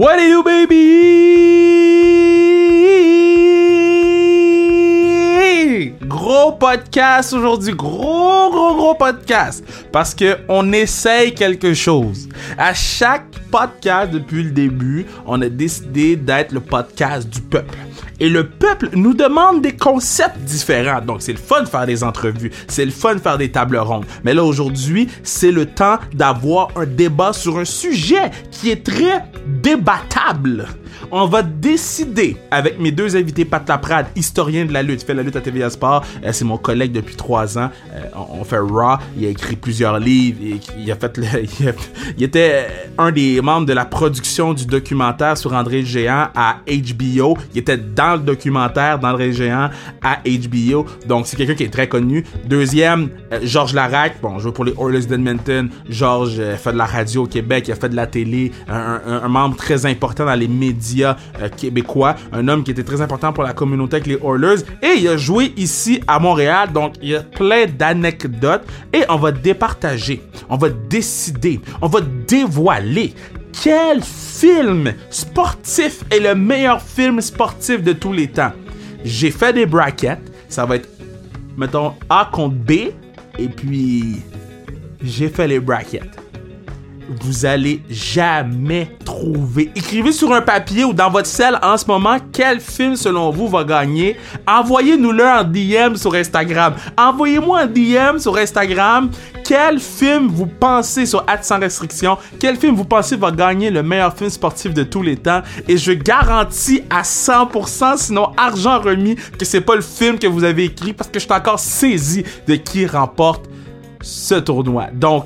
What do you baby? Gros podcast aujourd'hui, gros gros gros podcast parce que on essaye quelque chose. À chaque podcast depuis le début, on a décidé d'être le podcast du peuple. Et le peuple nous demande des concepts différents. Donc, c'est le fun de faire des entrevues. C'est le fun de faire des tables rondes. Mais là, aujourd'hui, c'est le temps d'avoir un débat sur un sujet qui est très débattable. On va décider avec mes deux invités, Pat Laprade, historien de la lutte, fait la lutte à TVA Sport, euh, c'est mon collègue depuis trois ans, euh, on, fait Raw, il a écrit plusieurs livres, il, a fait il, était un des membres de la production du documentaire sur André le Géant à HBO, il était dans le documentaire d'André le Géant à HBO, donc c'est quelqu'un qui est très connu. Deuxième, euh, Georges Larac, bon, je joue pour les Oilers d'Edmonton, Georges fait de la radio au Québec, il a fait de la télé, un membre très important dans les médias euh, québécois, un homme qui était très important pour la communauté avec les Oilers, et il a joué ici à Montréal, donc il y a plein d'anecdotes, et on va départager, on va décider, on va dévoiler quel film sportif est le meilleur film sportif de tous les temps. J'ai fait des brackets, ça va être, mettons, A contre B, et puis j'ai fait les brackets vous allez jamais trouver. Écrivez sur un papier ou dans votre cell en ce moment quel film selon vous va gagner. Envoyez-nous-le en DM sur Instagram. Envoyez-moi un DM sur Instagram quel film vous pensez sur Ad sans restriction, quel film vous pensez va gagner le meilleur film sportif de tous les temps? Et je garantis à 100% sinon argent remis que c'est pas le film que vous avez écrit parce que je suis encore saisi de qui remporte ce tournoi. Donc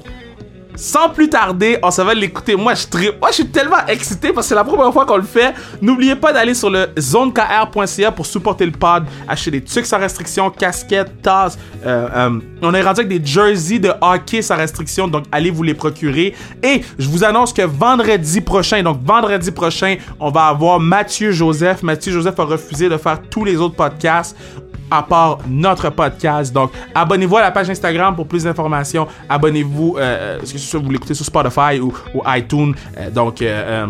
sans plus tarder, on s'en va l'écouter. Moi, je, Moi, je suis tellement excité parce que c'est la première fois qu'on le fait. N'oubliez pas d'aller sur le zonekr.ca pour supporter le pod, acheter des trucs sans restriction, casquettes, tasses. Euh, euh, on est rendu avec des jerseys de hockey sans restriction, donc allez vous les procurer. Et je vous annonce que vendredi prochain, donc vendredi prochain, on va avoir Mathieu Joseph. Mathieu Joseph a refusé de faire tous les autres podcasts à part notre podcast. Donc, abonnez-vous à la page Instagram pour plus d'informations. Abonnez-vous, euh, euh que vous l'écoutez sur Spotify ou, iTunes? Euh, donc, euh,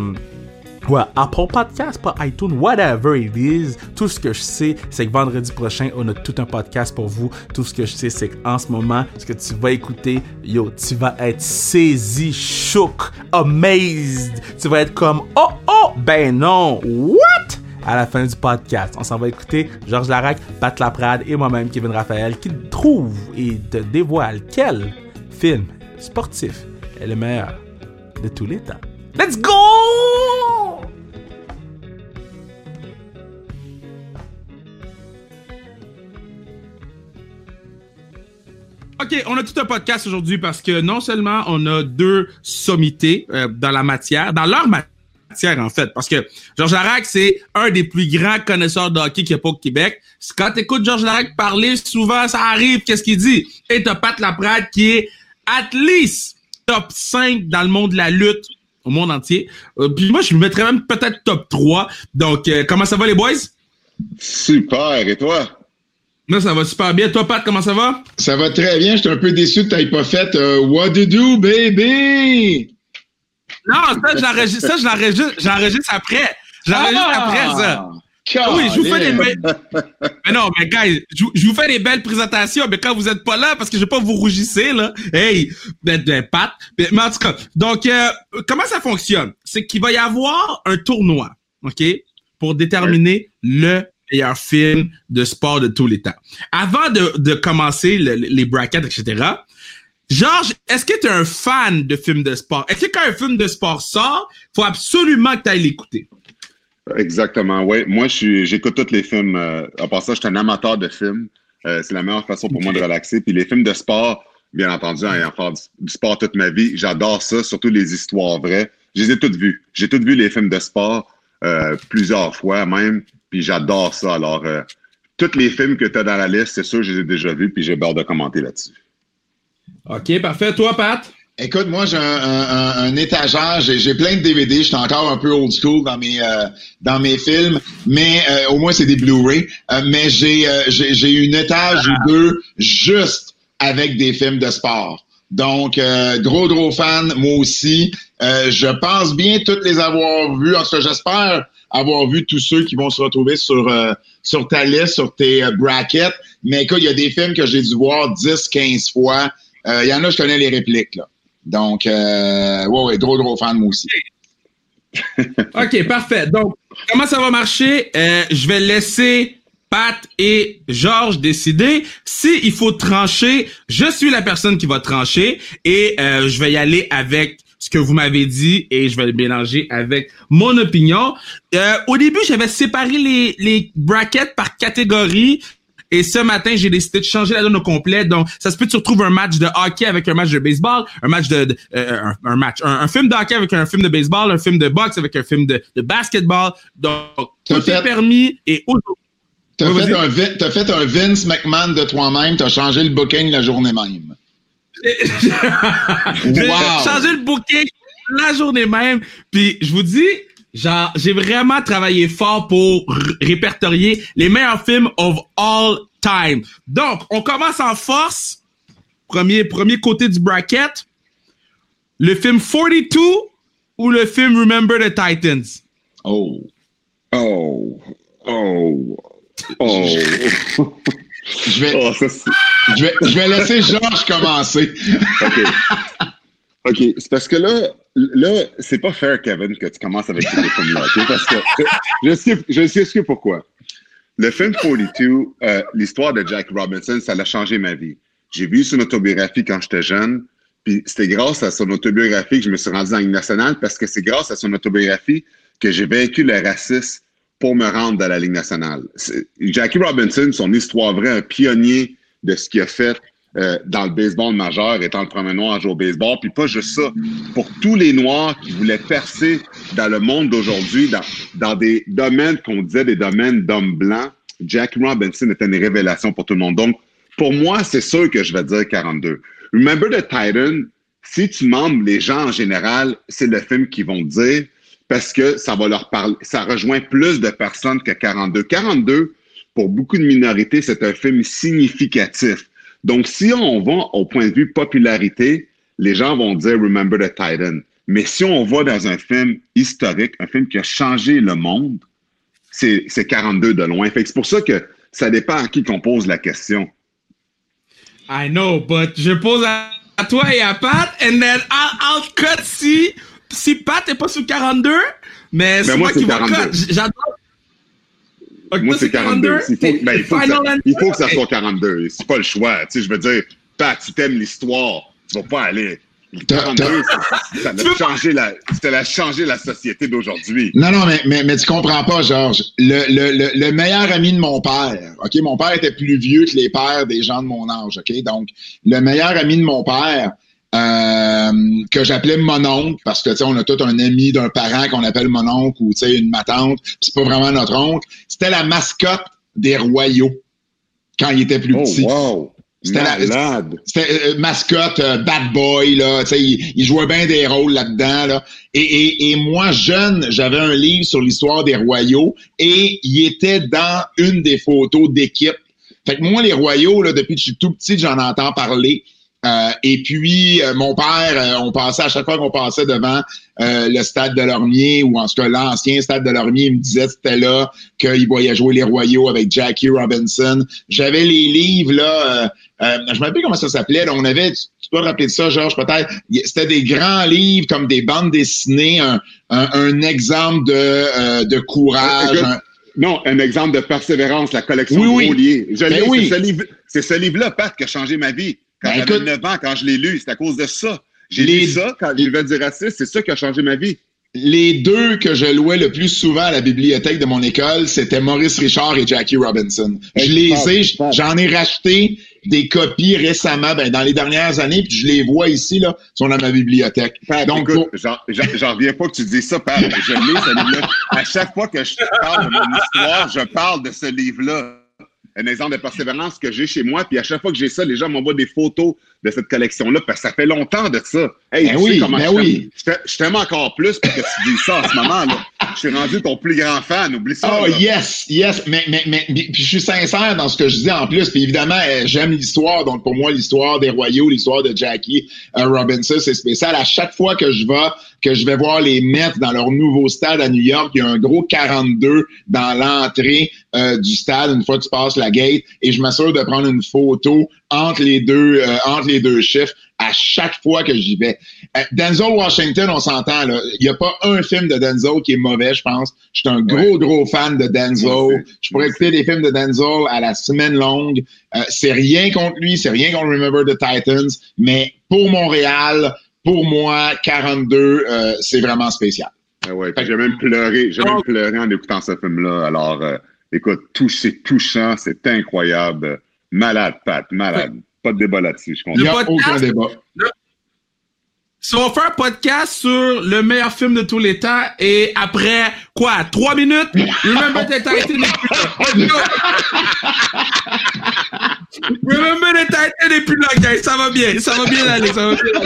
Ouais, Apple Podcast, pas iTunes, whatever it is. Tout ce que je sais, c'est que vendredi prochain, on a tout un podcast pour vous. Tout ce que je sais, c'est qu'en ce moment, ce que tu vas écouter, yo, tu vas être saisi, shook, amazed. Tu vas être comme, oh, oh, ben non, what? À la fin du podcast. On s'en va écouter Georges Larac, Pat Laprade et moi-même, Kevin Raphaël, qui trouve et te dévoile quel film sportif est le meilleur de tous les temps. Let's go! OK, on a tout un podcast aujourd'hui parce que non seulement on a deux sommités euh, dans la matière, dans leur matière, en fait. Parce que Georges Larac, c'est un des plus grands connaisseurs de hockey qu'il n'y a pas au Québec. Quand tu écoutes Georges Larac parler, souvent, ça arrive, qu'est-ce qu'il dit? Et t'as Pat Laprade qui est at least top 5 dans le monde de la lutte au monde entier. Euh, puis moi, je me mettrais même peut-être top 3. Donc, euh, comment ça va les boys? Super, et toi? Non, ça va super bien. Toi, Pat, comment ça va? Ça va très bien. J'étais un peu déçu que tu n'aies pas fait euh, What do you do, baby? Non, ça, j'enregistre, ça, j'enregistre, j'enregistre après. J'enregistre ah! après, ça. Oui, je vous fais des belles. mais non, mais guys, je, vous fais des belles présentations, mais quand vous êtes pas là, parce que je vais pas vous rougissez, là. Hey, ben, ben Pat. Mais, en tout cas, donc, euh, comment ça fonctionne? C'est qu'il va y avoir un tournoi, OK? Pour déterminer le meilleur film de sport de tous les temps. Avant de, de commencer les brackets, etc., Georges, est-ce que tu es un fan de films de sport? Est-ce que quand un film de sport sort, il faut absolument que tu ailles l'écouter? Exactement, oui. Moi, j'écoute tous les films. Euh, à part ça, je suis un amateur de films. Euh, c'est la meilleure façon pour moi de relaxer. Puis les films de sport, bien entendu, ayant fait du, sport toute ma vie, j'adore ça, surtout les histoires vraies. Je les ai toutes vues. J'ai toutes vu les films de sport euh, plusieurs fois même, puis j'adore ça. Alors, tous les films que tu as dans la liste, c'est sûr, je les ai déjà vus, puis j'ai peur de commenter là-dessus. OK, parfait. Toi, Pat? Écoute, moi, j'ai un, étagère, j'ai plein de DVD, je suis encore un peu old school dans mes euh, dans mes films, mais euh, au moins c'est des Blu-ray. Euh, mais j'ai j'ai une étage ou deux juste avec des films de sport. Donc, euh, gros, gros fan, moi aussi. Euh, je pense bien toutes les avoir vus. En tout cas, j'espère avoir vu tous ceux qui vont se retrouver sur, euh, sur ta liste, sur tes brackets. Mais écoute, il y a des films que j'ai dû voir 10, 15 fois. Il y en a, je connais les répliques. Là. Donc, ouais, ouais, gros, gros fan, moi aussi. OK, parfait. Donc, comment ça va marcher? je vais laisser Pat et Georges décider. Si faut trancher, je suis la personne qui va trancher et euh, je vais y aller avec ce que vous m'avez dit et je vais le mélanger avec mon opinion. Euh, au début, j'avais séparé les, les brackets par catégorie. Et ce matin, j'ai décidé de changer la donne au complet. Donc, ça se peut que tu retrouves un match de hockey avec un match de baseball, un match de, euh, un, match, un, film de hockey avec un film de baseball, un film de boxe avec un film de, de basketball. Donc, tout est permis. Et aujourd'hui, T'as fait, un, as fait un Vince McMahon de toi-même, t'as changé le booking la journée même. J'ai changé le booking la journée même. Puis je vous dis, genre, j'ai vraiment travaillé fort pour répertorier les meilleurs films of all time. Donc, on commence en force. Premier, premier côté du bracket. Le film 42 ou le film Remember the Titans? Oh. Oh. Oh. Oh. je, vais, oh, je, vais, je vais laisser Georges commencer. OK. OK. C'est parce que là, là, c'est pas fair, Kevin, que tu commences avec ces films-là. Parce que je sais, je sais ce pourquoi. Le film 42, euh, l'histoire de Jack Robinson, ça a changé ma vie. J'ai vu son autobiographie quand j'étais jeune. Puis c'était grâce à son autobiographie que je me suis rendu dans la nationale parce que c'est grâce à son autobiographie que j'ai vaincu le racisme pour me rendre dans la Ligue nationale. Jackie Robinson, son histoire vraie, un pionnier de ce qu'il a fait euh, dans le baseball majeur, étant le premier noir à jouer au baseball. Puis pas juste ça, pour tous les Noirs qui voulaient percer dans le monde d'aujourd'hui, dans, dans des domaines qu'on disait des domaines d'hommes blancs, Jackie Robinson était une révélation pour tout le monde. Donc, pour moi, c'est sûr que je vais dire 42. Remember the Titan, si tu membres les gens en général, c'est le film qu'ils vont dire parce que ça va leur parler, ça rejoint plus de personnes que 42. 42, pour beaucoup de minorités, c'est un film significatif. Donc, si on va au point de vue popularité, les gens vont dire Remember the Titan. Mais si on va dans un film historique, un film qui a changé le monde, c'est 42 de loin. Fait c'est pour ça que ça dépend à qui qu'on pose la question. I know, but je pose à, toi et à Pat, and then I'll, I'll cut si si Pat n'est pas sur 42, mais c'est moi, qui va J'adore. Moi, c'est 42. Il, faut, ben, il, faut que ça, il, faut, que ça, soit 42. C'est pas le choix. Tu sais, je veux dire, Pat, tu t'aimes l'histoire, tu vas pas aller. 42, ça, a changé la, ça a changé la société d'aujourd'hui. Non, non, mais, mais, mais tu comprends pas, Georges. Le, le, le, meilleur ami de mon père, OK? Mon père était plus vieux que les pères des gens de mon âge, OK? Donc, le meilleur ami de mon père, euh, que j'appelais mon oncle parce que tu sais on a tout un ami d'un parent qu'on appelle mon oncle ou tu sais une ma tante, c'est pas vraiment notre oncle. C'était la mascotte des royaux quand il était plus oh, petit. Wow. C'était la c'était euh, mascotte euh, bad boy là, tu sais il, il, jouait bien des rôles là-dedans là. Et, et, et moi jeune, j'avais un livre sur l'histoire des royaux et il était dans une des photos d'équipe. Fait que moi les royaux là depuis que je suis tout petit, j'en entends parler. Euh, et puis, euh, mon père, euh, on passait à chaque fois qu'on passait devant le stade de Lormier, ou en tout cas l'ancien stade de Lormier, il me disait c'était là qu'il voyait jouer les Royaux avec Jackie Robinson. J'avais les livres, là, je me rappelle comment ça s'appelait. On avait, tu peux te rappeler de ça, Georges, peut-être. C'était des grands livres comme des bandes dessinées, un, un, exemple de, de courage. non, un exemple de persévérance, la collection oui, oui. Je ben oui. C'est ce livre-là, Pat, qui a changé ma vie. Quand ben, j'avais 9 ans, quand je l'ai lu, c'est à cause de ça. J'ai lu ça quand j'ai du racisme, c'est ça qui a changé ma vie. Les deux que je louais le plus souvent à la bibliothèque de mon école, c'était Maurice Richard et Jackie Robinson. Je les ai, j'en ai racheté des copies récemment, ben, dans les dernières années, puis je les vois ici, là, sont dans ma bibliothèque. Donc, écoute, j'en reviens pas que tu dis ça, Pat. Je lis ce livre-là. À chaque fois que je parle de mon histoire, je parle de ce livre-là un exemple de persévérance que j'ai chez moi. Puis à chaque fois que j'ai ça, les gens m'envoient des photos de cette collection-là, parce que ça fait longtemps de ça. Hey, ben oui, ben oui. Je t'aime encore plus pour que tu dis ça en ce moment. là je suis rendu ton plus grand fan, oublie ça. Oh, yes, yes. Mais, mais, mais, puis je suis sincère dans ce que je dis en plus. Puis évidemment, euh, j'aime l'histoire. Donc, pour moi, l'histoire des Royaux, l'histoire de Jackie euh, Robinson, c'est spécial. À chaque fois que je vais, que je vais voir les Mets dans leur nouveau stade à New York, il y a un gros 42 dans l'entrée euh, du stade une fois que tu passes la gate et je m'assure de prendre une photo entre les deux, entre les deux chiffres à chaque fois que j'y vais. Euh, Denzel Washington, on s'entend, là. Il n'y a pas un film de Denzel qui est mauvais, je pense. Je suis un gros, gros fan de Denzel. Je pourrais écouter des films de Denzel à la semaine longue. Euh, c'est rien contre lui, c'est rien contre Remember the Titans, mais pour Montréal, pour moi, 42, euh, c'est vraiment spécial. Ah ouais, j'ai même pleuré, j'ai même pleuré en écoutant ce film-là. Alors, écoute, tout, c'est touchant, c'est incroyable. Malade, Pat, malade. Pas de débat là-dessus, je comprends. Il n'y a aucun débat. on va faire un podcast sur le meilleur film de tous les temps et après, quoi, trois minutes, Remember the Titan n'est plus là. Remember the Titan n'est plus là, guys. Ça va bien, ça va bien aller, ça va bien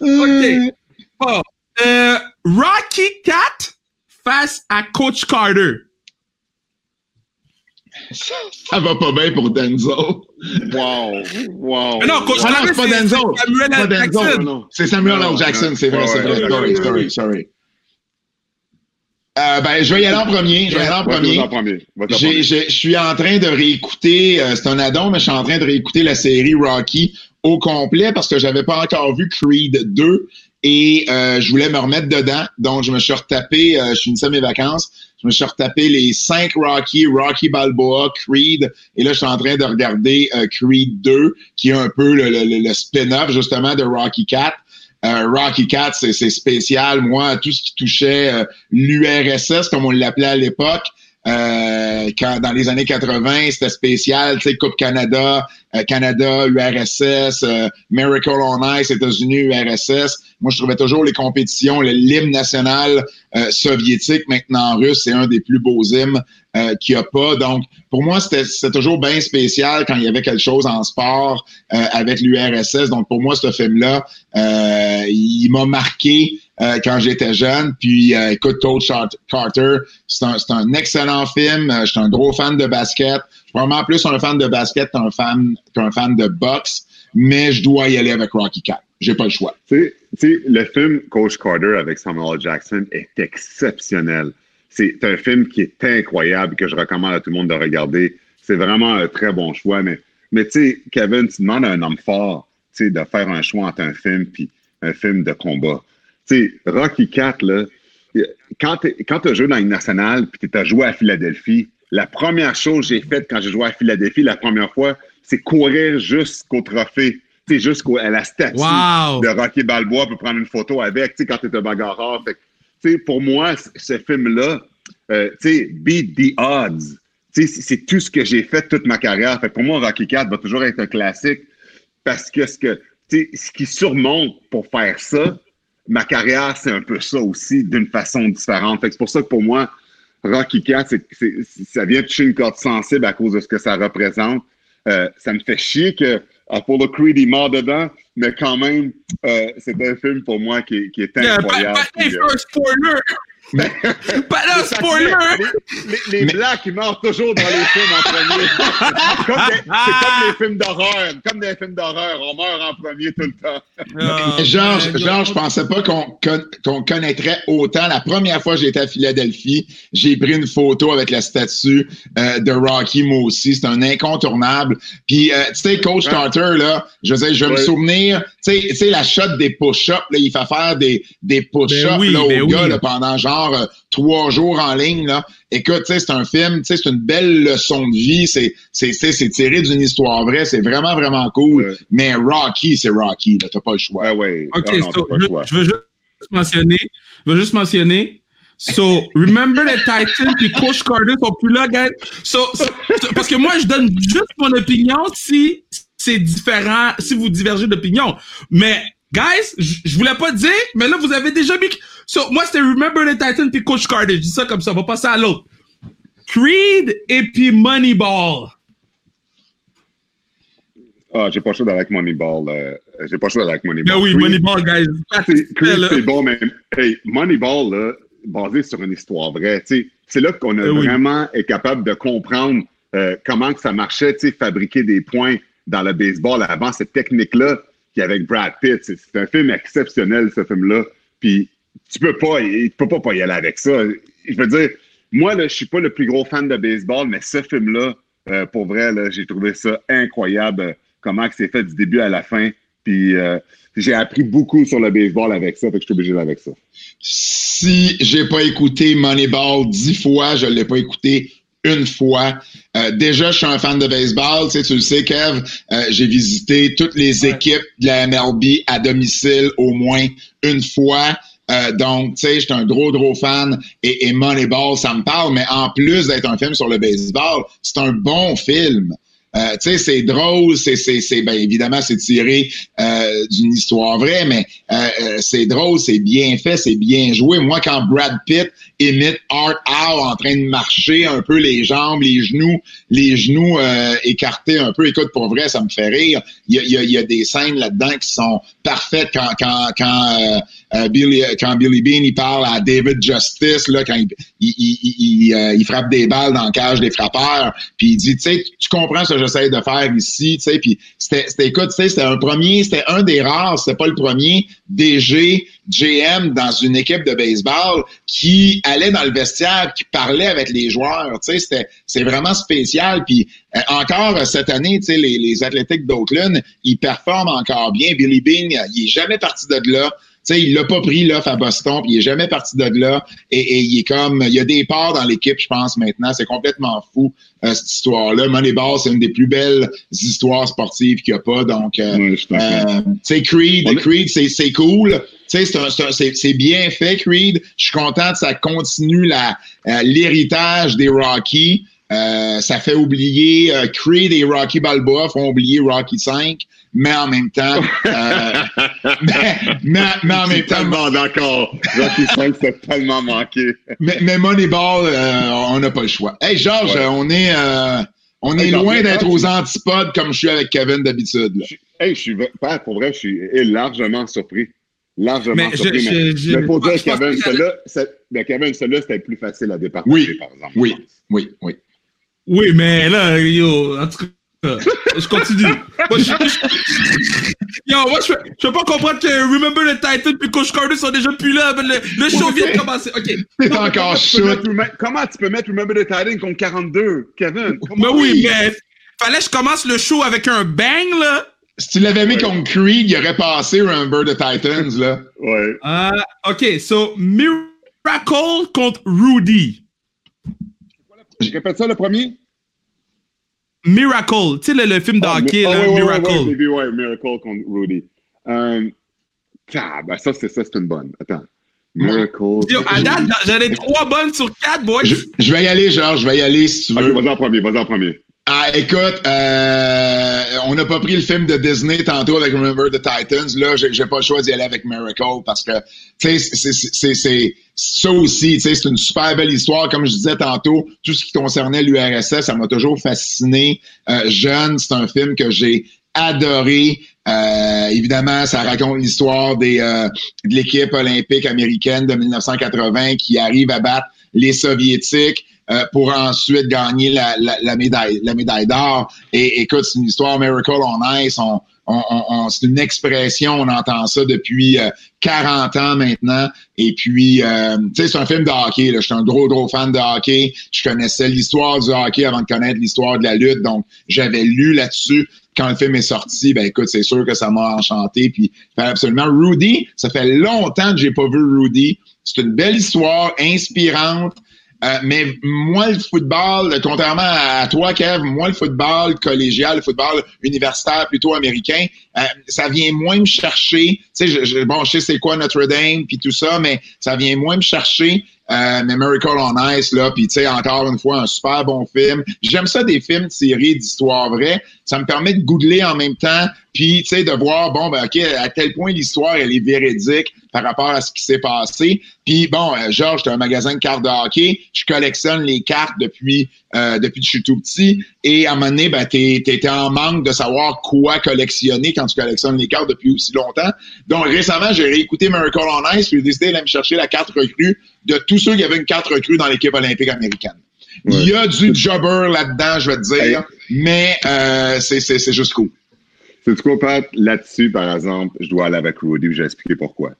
aller. OK. Bon. Euh, Rocky Cat face à Coach Carter ça, va pas bien pour Denzel. Wow. Wow. Mais non, coach ah c'est pas Denzel. Samuel L. Jackson. C'est Samuel L. Jackson, c'est vrai, c'est vrai. Sorry, sorry, sorry. Euh, ben, je vais y aller en premier. Je vais y aller en premier. Je suis en train de réécouter, euh, c'est un addon, mais je suis en train de réécouter la série Rocky au complet parce que j'avais pas encore vu Creed 2 et euh, je voulais me remettre dedans. Donc, je me suis retapé, euh, je finissais mes vacances, je me suis retapé les cinq Rocky, Rocky Balboa, Creed, et là, je suis en train de regarder euh, Creed 2, qui est un peu le, spin-off, justement, de Rocky 4. Euh, Rocky 4, c'est spécial. Moi, tout ce qui touchait euh, l'URSS, comme on l'appelait à l'époque, euh, quand, dans les années 80, c'était spécial, tu sais, Coupe Canada, Canada, URSS, Miracle on Ice, États-Unis, URSS. Moi, je trouvais toujours les compétitions, l'hymne national euh, soviétique, maintenant russe, c'est un des plus beaux hymnes euh, qu'il n'y a pas. Donc, pour moi, c'était toujours bien spécial quand il y avait quelque chose en sport euh, avec l'URSS. Donc, pour moi, ce film-là, euh, il m'a marqué quand j'étais jeune. Puis, écoute, Coach Carter, c'est un, un, excellent film. je suis un gros fan de basket. Je suis vraiment plus un fan de basket qu'un fan, fan de boxe. Mais je dois y aller avec Rocky Cat. J'ai pas le choix. Tu sais, le film Coach Carter avec Samuel Jackson est exceptionnel. C'est un film qui est incroyable que je recommande à tout le monde de regarder. C'est vraiment un très bon choix. Mais, mais tu sais, Kevin, tu demandes à un homme fort de faire un choix entre un film puis un film de combat. Tu sais, Rocky 4, là, quand tu as joué dans une nationale puis tu as joué à Philadelphie, la première chose que j'ai faite quand j'ai joué à Philadelphie la première fois, c'est courir jusqu'au trophée sais, jusqu'à la statue de Rocky Balboa pour prendre une photo avec, tu sais, quand tu es un bagarreur. Fait, pour moi, ce film-là, euh, tu sais, beat the odds. C'est tout ce que j'ai fait toute ma carrière. Fait pour moi, Rocky 4 va toujours être un classique parce que ce, que, ce qui surmonte pour faire ça, ma carrière, c'est un peu ça aussi, d'une façon différente. C'est pour ça que pour moi, Rocky 4, ça vient toucher une corde sensible à cause de ce que ça représente. Euh, ça me fait chier que Apollo Creed est mort dedans, mais quand même, euh, c'est un film pour moi qui, qui est incroyable. Yeah, spoiler! pas là, spoiler! Les, les, Blacks, ils meurent toujours dans les films en premier. c'est comme, les films d'horreur. Comme des films d'horreur, on meurt en premier tout le temps. Oh, Georges, Georges, je pensais pas qu'on connaîtrait autant. La première fois que j'étais à Philadelphie, j'ai pris une photo avec la statue euh, de Rocky, moi aussi. C'est un incontournable. Puis, euh, tu sais, Coach Carter, là, je sais, je vais me souvenir, tu sais, la shot des push-ups, il fait faire des, des push-ups ben au ben gars pendant genre euh, trois jours en ligne. Là. Écoute, c'est un film, c'est une belle leçon de vie. C'est c'est tiré d'une histoire vraie. C'est vraiment, vraiment cool. Mais Rocky, c'est Rocky. T'as pas le choix. Ah ouais. OK, je, veux juste mentionner. Je veux juste mentionner. So, remember the Titan puis Coach Carter sont plus là, guys? So, parce que moi, je donne juste mon opinion si c'est différent, si vous divergez d'opinion. Mais, guys, je voulais pas dire, mais là, vous avez déjà mis So, moi, c'était Remember the Titan puis Coach Carter. Je dis ça comme ça. On va passer à l'autre. Creed et puis Moneyball. Ah, j'ai pas d'aller avec Moneyball. Euh, j'ai pas d'aller avec Moneyball. Ben oui, Moneyball, guys. Creed, c'est bon, mais hey, Moneyball, là, basé sur une histoire vraie. C'est là qu'on a ben vraiment est capable de comprendre euh, comment que ça marchait, fabriquer des points dans le baseball avant cette technique-là qui avec Brad Pitt. C'est un film exceptionnel, ce film-là. Puis tu peux pas, tu peux pas, pas y aller avec ça. Je veux dire, moi, là, je suis pas le plus gros fan de baseball, mais ce film-là, euh, pour vrai, j'ai trouvé ça incroyable comment c'est fait du début à la fin. Puis euh, j'ai appris beaucoup sur le baseball avec ça, fait que je suis obligé avec ça. Si j'ai pas écouté Moneyball dix fois, je l'ai pas écouté une fois. Euh, déjà, je suis un fan de baseball. Tu, sais, tu le sais, Kev, euh, j'ai visité toutes les équipes de la MLB à domicile au moins une fois. Donc, tu sais, j'étais un gros, gros fan et, et Moneyball, ça me parle, mais en plus d'être un film sur le baseball, c'est un bon film. Euh, tu sais, c'est drôle, c'est, c'est, c'est, ben évidemment, c'est tiré euh, d'une histoire vraie, mais euh, c'est drôle, c'est bien fait, c'est bien joué. Moi, quand Brad Pitt imite Art Howe en train de marcher un peu les jambes, les genoux, les genoux écartés un peu, écoute, pour vrai, ça me fait rire. Il y a, y a, y a des scènes là-dedans qui sont parfaites quand, quand, quand Billy, quand Billy Bean il parle à David Justice là, quand il, il, il, il, frappe des balles dans le cage des frappeurs, puis il dit, tu sais, tu comprends ce j'essaie de faire ici, tu sais, puis c'était, écoute, tu sais, c'était un premier, c'était un des rares, c'était pas le premier DG, GM dans une équipe de baseball qui allait dans le vestiaire, qui parlait avec les joueurs, tu sais, c'était, c'est vraiment spécial, puis euh, encore euh, cette année, tu sais, les, les Athlétiques d'Oakland, ils performent encore bien, Billy Bean, il est jamais parti de là, sais, il l'a pas pris l'offre à Boston, puis il est jamais parti de là. Et, il est comme, il y a des parts dans l'équipe, je pense maintenant. C'est complètement fou euh, cette histoire-là. Moneyball, c'est une des plus belles histoires sportives qu'il n'y a pas. Donc, euh, euh tu Creed, Creed, c'est cool. Tu sais, c'est bien fait, Creed. Je suis content que ça continue la euh, l'héritage des Rocky. ça fait oublier Creed et Rocky Balboa font oublier Rocky 5 mais en même temps, euh, mais, mais, en même temps, tellement d'accord. Rocky 5 c'est tellement manqué. mais, mais Moneyball, euh, on n'a pas le choix. Hey Georges, on est euh, on est loin d'être aux antipodes comme je suis avec Kevin d'habitude. Hey, je suis pour vrai, je suis largement surpris. Largement surpris. Je, mais, faut dire, Kevin, celui-là, Kevin, celui-là, c'était plus facile à départager, oui, par exemple. Oui, oui, oui. Oui, mais là, yo, en tout cas, je continue. Moi, je, Yo, moi, je, je peux pas comprendre que Remember the Titan puis Coach Carter sont déjà plus là. Le, le show vient de commencer. OK. C'est encore chaud. Comment tu peux mettre Remember the Titan contre 42, Kevin? Mais oui, mais fallait que je commence le show avec un bang, là. Si tu l'avais mis contre Creed, il aurait passé Remember the Titans, là. Ouais. Uh, OK, so Miracle contre Rudy. Je répète ça, le premier? Miracle, tu sais, le, le, film de hockey, là, Miracle. Ouais, ouais, Miracle contre Rudy. Um, ah, ben ça, c'est ça, c'est une bonne. Attends. Miracle. Yo, à date, j'en ai trois bonnes sur quatre, boys. Je, je, vais y aller, Georges, je vais y aller si tu veux. vas-y en premier, vas-y en premier. Ah, écoute, euh, on n'a pas pris le film de Disney tantôt avec Remember the Titans. Là, j'ai pas le choix d'y aller avec Miracle parce que, tu sais, c'est ça aussi, tu sais, c'est une super belle histoire. Comme je disais tantôt, tout ce qui concernait l'URSS, ça m'a toujours fasciné. Euh, jeune, c'est un film que j'ai adoré. Euh, évidemment, ça raconte l'histoire des euh, de l'équipe olympique américaine de 1980 qui arrive à battre les soviétiques. Euh, pour ensuite gagner la, la, la médaille, la médaille d'or. Et écoute, c'est une histoire Miracle on Ice. On, on, on, c'est une expression, on entend ça depuis 40 euh, ans maintenant. Et puis, euh, tu sais, c'est un film de hockey. Je suis un gros, gros fan de hockey. Je connaissais l'histoire du hockey avant de connaître l'histoire de la lutte. Donc, j'avais lu là-dessus. Quand le film est sorti, ben écoute, c'est sûr que ça m'a enchanté. Puis, absolument. Rudy, ça fait longtemps que j'ai pas vu Rudy. C'est une belle histoire, inspirante. Euh, mais moi, le football, contrairement à toi, Kev, moi, le football collégial, le football universitaire plutôt américain, euh, ça vient moins me chercher. Tu sais, je, bon, je sais c'est quoi Notre-Dame, puis tout ça, mais ça vient moins me chercher. Euh, mais Miracle on Ice, là, puis tu sais, encore une fois, un super bon film. J'aime ça des films tirés d'histoires vraies. Ça me permet de googler en même temps puis tu sais de voir bon ben ok à quel point l'histoire elle est véridique par rapport à ce qui s'est passé. Puis bon, euh, Georges, tu un magasin de cartes de hockey, je collectionne les cartes depuis euh, depuis que je suis tout petit. Et à un moment donné, ben, tu étais en manque de savoir quoi collectionner quand tu collectionnes les cartes depuis aussi longtemps. Donc récemment, j'ai réécouté Miracle on Ice, puis j'ai décidé d'aller me chercher la carte recrue de tous ceux qui avaient une carte recrue dans l'équipe olympique américaine. Il y a du jobber là-dedans, je vais te dire, mais euh, c'est juste cool. C'est quoi, Pat? Là-dessus, par exemple, je dois aller avec Rudy, je vais expliquer pourquoi.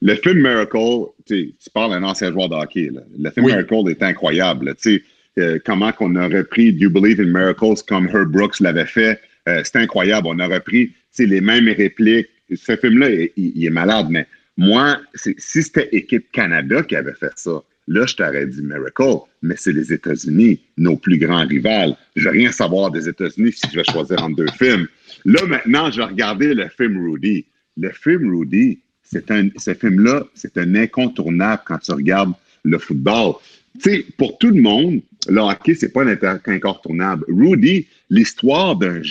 Le film Miracle, tu parles d'un ancien joueur de hockey. Le film Miracle est incroyable. sais euh, comment qu'on a repris Do You Believe in Miracles comme Herb Brooks l'avait fait. Euh, c'est incroyable. On a repris les mêmes répliques. Ce film-là, il, est malade, mais moi, si c'était Équipe Canada qui avait fait ça, là, je t'aurais dit Miracle, mais c'est les États-Unis, nos plus grands rivales. Je veux rien savoir des États-Unis si je vais choisir entre deux films. Là, maintenant, je vais regarder le film Rudy. Le film Rudy, c'est un, ce film-là, c'est un incontournable quand tu regardes le football. Tu sais, pour tout le monde, le hockey, c'est pas un incontournable. Rudy, l'histoire de,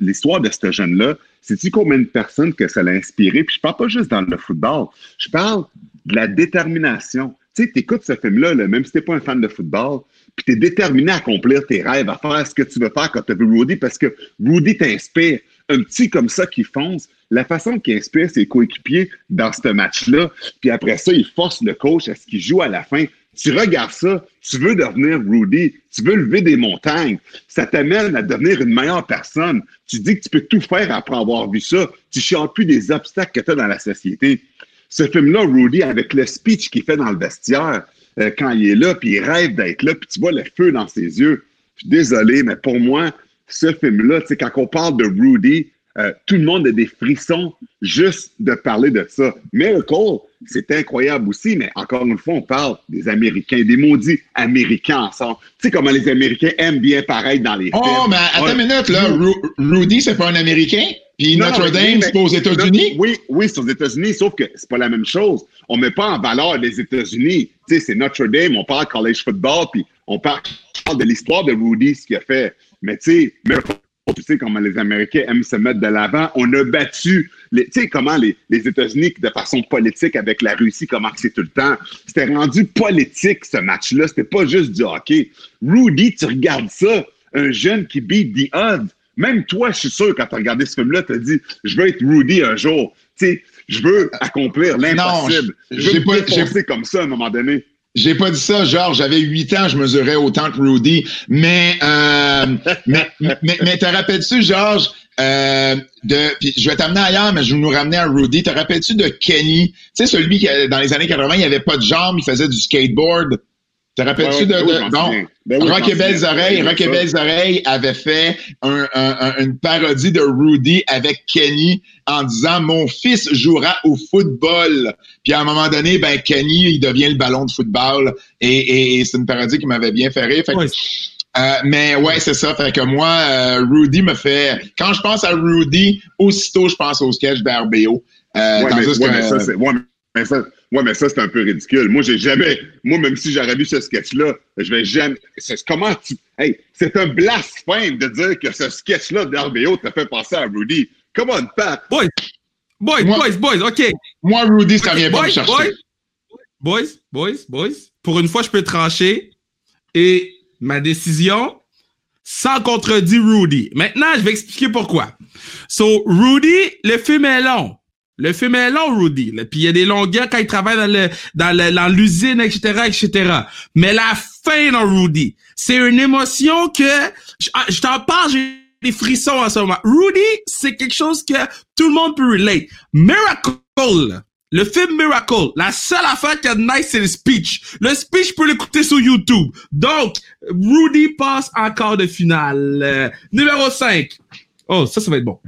l'histoire de ce jeune-là, c'est-tu combien de personnes que ça l'a inspiré? Puis je parle pas juste dans le football, je parle de la détermination. Tu sais, écoutes ce film-là, même si t'es pas un fan de football, puis tu es déterminé à accomplir tes rêves, à faire ce que tu veux faire quand tu as vu Rudy, parce que Rudy t'inspire. Un petit comme ça qui fonce, la façon qu'il inspire ses coéquipiers dans ce match-là, puis après ça, il force le coach à ce qu'il joue à la fin. Tu regardes ça, tu veux devenir Rudy, tu veux lever des montagnes, ça t'amène à devenir une meilleure personne. Tu dis que tu peux tout faire après avoir vu ça. Tu ne plus des obstacles que tu as dans la société. Ce film-là, Rudy, avec le speech qu'il fait dans le vestiaire, euh, quand il est là, puis il rêve d'être là, puis tu vois le feu dans ses yeux. Je suis désolé, mais pour moi, ce film-là, quand on parle de Rudy, euh, tout le monde a des frissons juste de parler de ça. Miracle, c'est incroyable aussi, mais encore une fois, on parle des Américains, des maudits Américains ensemble. Tu sais comment les Américains aiment bien pareil dans les oh, films. Oh, mais attends une minute, là. Rudy, c'est pas un Américain? Puis Notre Dame, c'est pas aux États-Unis? Oui, oui, c'est aux États-Unis, sauf que c'est pas la même chose. On met pas en valeur les États-Unis. Tu sais, c'est Notre Dame, on parle college football, puis on parle de l'histoire de Rudy, ce qu'il a fait. Mais tu sais, tu sais comment les Américains aiment se mettre de l'avant. On a battu, tu sais comment les, les États-Unis, de façon politique avec la Russie, comment c'est tout le temps. C'était rendu politique ce match-là. C'était pas juste du hockey. Rudy, tu regardes ça, un jeune qui beat the odds. Même toi, je suis sûr, quand tu as regardé ce film-là, tu as dit, je veux être Rudy un jour. Tu sais, je veux accomplir l'impossible. Je veux pas, comme ça à un moment donné. J'ai pas dit ça, genre, j'avais 8 ans, je mesurais autant que Rudy. Mais, euh, mais, mais, mais te rappelles-tu, Georges, euh, de, je vais t'amener ailleurs, mais je vais nous ramener à Rudy. Te rappelles-tu de Kenny? Tu sais, celui qui, dans les années 80, il avait pas de jambes, il faisait du skateboard. Te rappelles-tu de, de non? Ben Rock et Belles Oreilles, Rock et Belles Oreilles avait fait un, un, une parodie de Rudy avec Kenny en disant mon fils jouera au football. Puis à un moment donné, ben Kenny, il devient le ballon de football et, et, c'est une parodie qui m'avait bien fait rire. Fait euh, mais ouais, c'est ça. Fait que moi, euh, Rudy me fait. Quand je pense à Rudy, aussitôt je pense au sketch d'RBO. Euh, ouais, mais, ouais, mais ça, c'est, ouais, mais ça, Ouais, mais ça, c'est un peu ridicule. Moi, j'ai jamais, moi, même si j'aurais vu ce sketch-là, je vais jamais, comment tu, hey, c'est un blasphème de dire que ce sketch-là d'RBO t'a fait penser à Rudy. Come on, Pat. Boys, boys, boys, boys, OK. Moi, Rudy, ça vient pas me chercher. Boys, boys, boys, boys, pour une fois, je peux trancher et ma décision, sans contredire Rudy. Maintenant, je vais expliquer pourquoi. So, Rudy, le film est long. Le film est long, Rudy. Puis il y a des longueurs quand il travaille dans le dans l'usine, etc., etc. Mais la fin dans Rudy, c'est une émotion que je, ah, t'en parle, j'ai des frissons en ce moment. Rudy, c'est quelque chose que tout le monde peut relate. Miracle, le film Miracle, la seule affaire qui de nice, c'est le speech. Le speech, je peux l'écouter sur YouTube. Donc, Rudy passe encore de finale. Euh, numéro 5. Oh, ça, ça va être bon.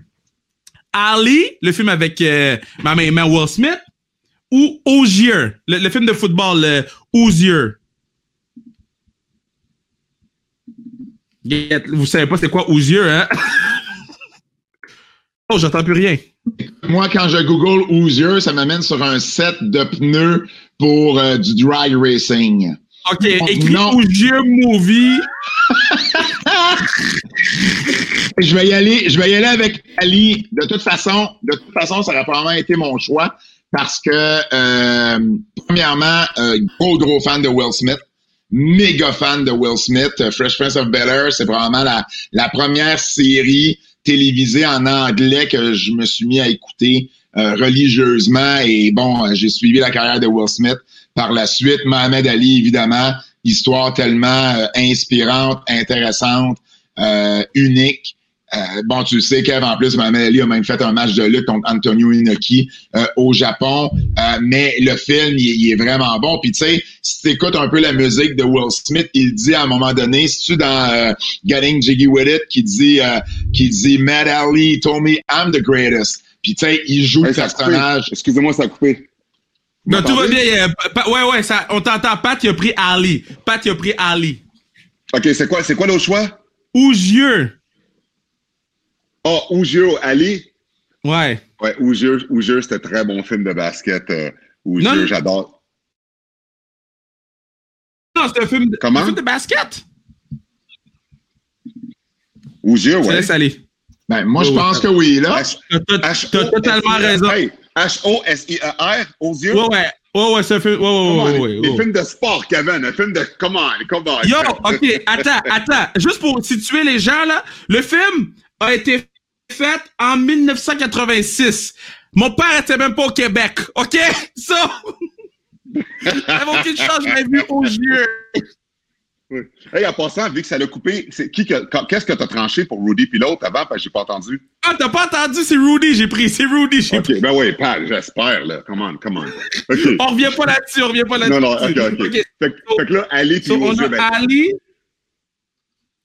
Ali, le film avec euh, ma main Will Smith, ou Ozier, le, film de football euh, Ozier? Vous savez pas c'est quoi Ozier, hein? oh, j'entends plus rien. Moi, quand je google Ozier, ça m'amène sur un set de pneus pour euh, du drag racing. OK, écrit Ozier Movie. je vais y aller, je vais y aller avec Ali. De toute façon, de toute façon, ça aurait probablement été mon choix parce que, euh, premièrement, euh, gros, gros fan de Will Smith. Méga fan de Will Smith. Euh, Fresh Prince of Bel-Air, c'est probablement la, la première série télévisée en anglais que je me suis mis à écouter religieusement. Et bon, j'ai suivi la carrière de Will Smith par la suite. Mohamed Ali, évidemment, histoire tellement inspirante, intéressante, unique. Euh, bon, tu sais, Kev, en plus, Mohamed Ali a même fait un match de lutte contre Antonio Inoki euh, au Japon. Euh, mais le film, il, est vraiment bon. Puis tu sais, si tu écoutes un peu la musique de Will Smith, il dit à un moment donné, si tu dans Getting Jiggy With It, qui dit qui dit Matt Ali told me I'm the greatest. Puis tu sais, il joue le personnage. Excusez-moi, ça a coupé. Non, tout va bien. ouais, ouais, ça, on t'entend. Pat, il a pris Ali. Pat, il a pris Ali. OK, c'est quoi, c'est quoi l'autre choix? Ouzieux. Oh, Ouzieux, Ali? Ouais. Ouais, Ouzieux, Ouzieux c'était un très bon film de basket. Euh, Ouzieux, j'adore. Non, c'est un film, de, Comment? Un film de basket. Ouzieux, ouais. laisse aller. Ben, moi, je pense que oui, là. T'as totalement raison. H-O-S-I-E-R, Ouzieux? Ouais, ouais. Ouais, ouais, c'est un film. Ouais, ouais, ouais, ouais, Les films de sport, Kevin. Un film de. Come on, come on. Yo, OK, attends, attends. Juste pour situer les gens, là. Le film a été faite en 1986. Mon père était même pas au Québec, OK? Ça! Ça aucune chance, je l'ai vu aux yeux. Oui. Hey, en passant, vu que ça l'a coupé, c'est qui qu'est-ce que t'as tranché pour Rudy puis l'autre avant? Parce que j'ai pas entendu. Ah, t'as pas entendu? C'est Rudy, j'ai pris. C'est Rudy, j'ai pris. OK, ben oui, pas, j'espère, là. Come on, come on. Okay. on revient pas là-dessus, on revient pas là-dessus. Non, non, OK, OK. okay. Fait, so, fait, que là, Ali puis so, on a ben, Ali,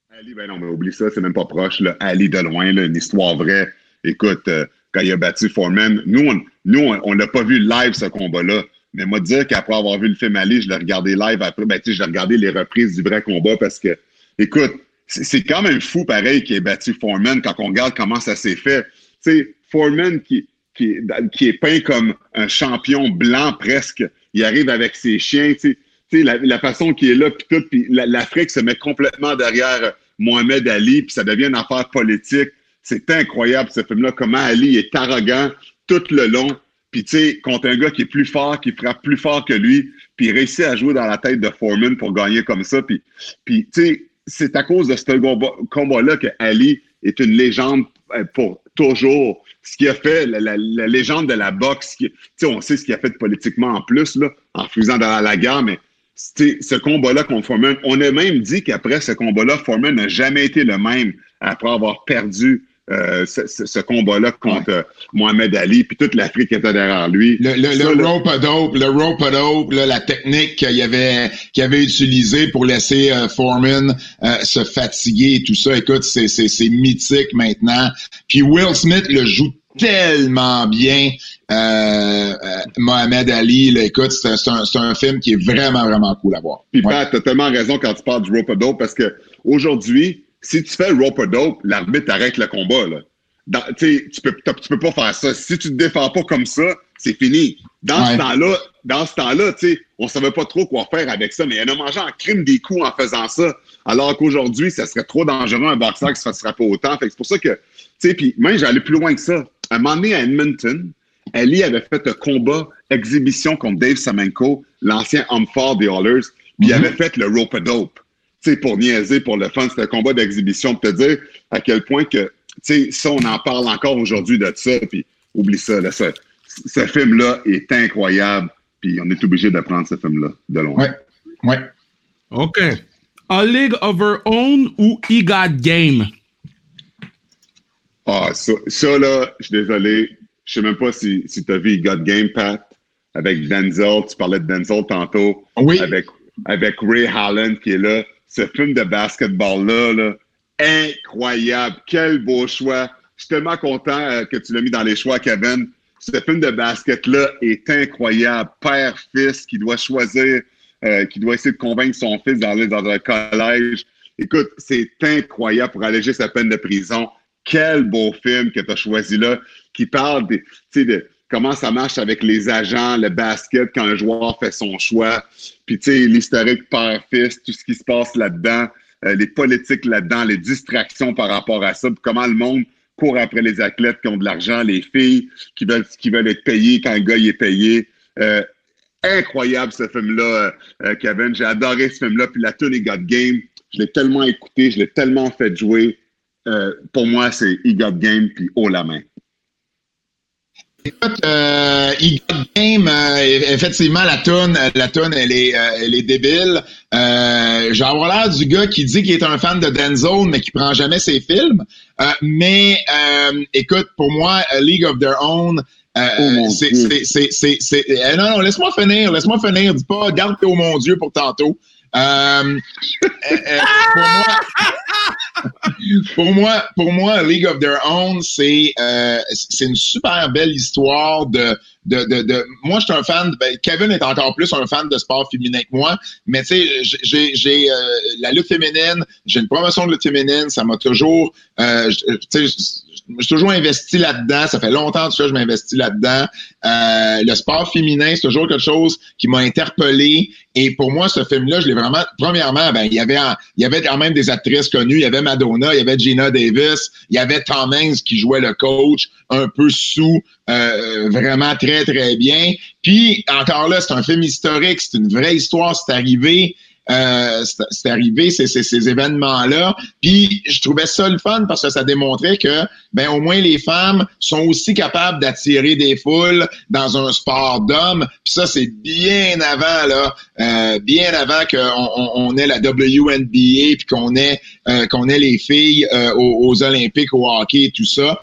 Ali, ben non, mais oublie ça, c'est même pas proche. Là. Ali de loin, là, une histoire vraie. Écoute, euh, quand il a battu Foreman, nous, on nous, on n'a pas vu live ce combat-là. Mais moi, dire qu'après avoir vu le film Ali, je l'ai regardé live après, ben, sais, j'ai regardé les reprises du vrai combat parce que, écoute, c'est quand même fou, pareil, qu'il ait battu Foreman quand on regarde comment ça s'est fait. Tu sais, Foreman qui, qui, qui est peint comme un champion blanc presque, il arrive avec ses chiens, tu sais, la, la, façon qu'il est là, puis tout, puis l'Afrique se met complètement derrière Mohamed Ali, puis ça devient une affaire politique. C'est incroyable, ce film-là, comment Ali est arrogant tout le long. Puis, tu sais, contre un gars qui est plus fort, qui frappe plus fort que lui, puis il réussit à jouer dans la tête de Foreman pour gagner comme ça. Puis, tu sais, c'est à cause de ce combat-là que Ali est une légende euh, pour toujours. Ce qui a fait la légende de la boxe, tu sais, on sait ce qu'il a fait politiquement en plus, là, en faisant dans la guerre, mais ce combat-là contre Foreman, on a même dit qu'après ce combat-là, Foreman n'a jamais été le même après avoir perdu euh, ce, ce, ce combat-là contre ouais. Mohamed Ali, puis toute l'Afrique était derrière lui. Le, le, Ça, le rope dope, le rope dope, là, la technique qu'il avait, qu'il avait utilisée pour laisser euh, Foreman euh, se fatiguer et tout ça, écoute, c'est, c'est, c'est mythique maintenant. Puis Will Smith le joue tellement bien. Euh, euh, Mohamed Ali, là, écoute, c'est un, c'est un film qui est vraiment, vraiment cool à voir. Puis Pat, t'as tellement raison quand tu parles du rope dope parce que aujourd'hui, si tu fais le rope dope, l'arbitre arrête le combat. Là. Dans, tu peux, tu peux pas faire ça. Si tu te défends pas comme ça, c'est fini. Dans ouais. ce temps-là, dans ce temps-là, tu sais, on savait pas trop quoi faire avec ça, mais en a mangé en crime des coups en faisant ça. Alors qu'aujourd'hui, ça serait trop dangereux un boxeur qui se fasse pas autant. Fait que c'est pour ça que, tu sais, puis même j'allais plus loin que ça. À un moment donné, à Edmonton, Ali avait fait un combat exhibition contre Dave Samenko, l'ancien homme fort des Oilers, puis mm -hmm. il avait fait le rope dope. Tu sais, pour niaiser, pour le fun, c'était un combat d'exhibition, pour te dire à quel point que, tu sais, ça, on en parle encore aujourd'hui de ça, puis oublie ça, là, ça ce film-là est incroyable, puis on est obligé de prendre ce film-là de loin. Ouais, ouais. OK. A League of Her Own ou He Got Game? Ah, ça, ça là, je suis désolé, je sais même pas si, si tu as vu He Got Game, Pat, avec Denzel, tu parlais de Denzel tantôt, oui. avec, avec Ray Halland qui est là. Ce film de basketball-là, là, incroyable, quel beau choix. Je suis tellement content euh, que tu l'as mis dans les choix, Kevin. Ce film de basket-là est incroyable. Père-fils qui doit choisir, euh, qui doit essayer de convaincre son fils d'aller dans un collège. Écoute, c'est incroyable pour alléger sa peine de prison. Quel beau film que tu as choisi là, qui parle de, de comment ça marche avec les agents, le basket, quand un joueur fait son choix. Puis, tu sais, l'historique père-fils, tout ce qui se passe là-dedans. euh, les politiques là-dedans, les distractions par rapport à ça, comment le monde court après les athlètes qui ont de l'argent, les filles qui veulent, qui veulent être payées quand un gars est payé. Euh, incroyable ce film-là, euh, Kevin. J'ai adoré ce film-là. Puis la tune Got Game, je l'ai tellement écouté, je l'ai tellement fait jouer. pour moi, c'est He Got Game puis haut la main. Écoute, euh, Game, euh, effectivement, la toune, la toune, elle est, euh, elle est débile. Euh, J'ai avoir l'air du gars qui dit qu'il est un fan de Denzel, mais qui prend jamais ses films. Euh, mais écoute, pour moi, League of Their Own, oh c'est, c'est, c'est, non, non, laisse-moi finir, laisse-moi finir. Dis pas, garde oh mon Dieu pour tantôt. Euh, euh, euh, pour, moi, pour moi, pour moi, League of Their Own, c'est c'est une super belle histoire de de, de, de, moi je suis un fan ben, Kevin est encore plus un fan de sport féminin que moi mais tu sais j'ai j'ai la lutte féminine j'ai une promotion de lutte féminine ça m'a toujours euh, tu sais je suis toujours investi là-dedans. Ça fait longtemps que je m'investis là-dedans. Euh, le sport féminin, c'est toujours quelque chose qui m'a interpellé. Et pour moi, ce film-là, je l'ai vraiment. Premièrement, ben il y avait il y avait quand même des actrices connues. Il y avait Madonna, il y avait Gina Davis, il y avait Tom Hanks qui jouait le coach, un peu sous, euh, vraiment très très bien. Puis encore là, c'est un film historique, c'est une vraie histoire, c'est arrivé. Euh, c'est arrivé ces, ces, ces événements-là. Puis je trouvais ça le fun parce que ça démontrait que ben au moins les femmes sont aussi capables d'attirer des foules dans un sport d'hommes. Puis ça c'est bien avant là, euh, bien avant qu'on on, ait la WNBA puis qu'on ait euh, qu'on ait les filles euh, aux, Olympiques au hockey et tout ça.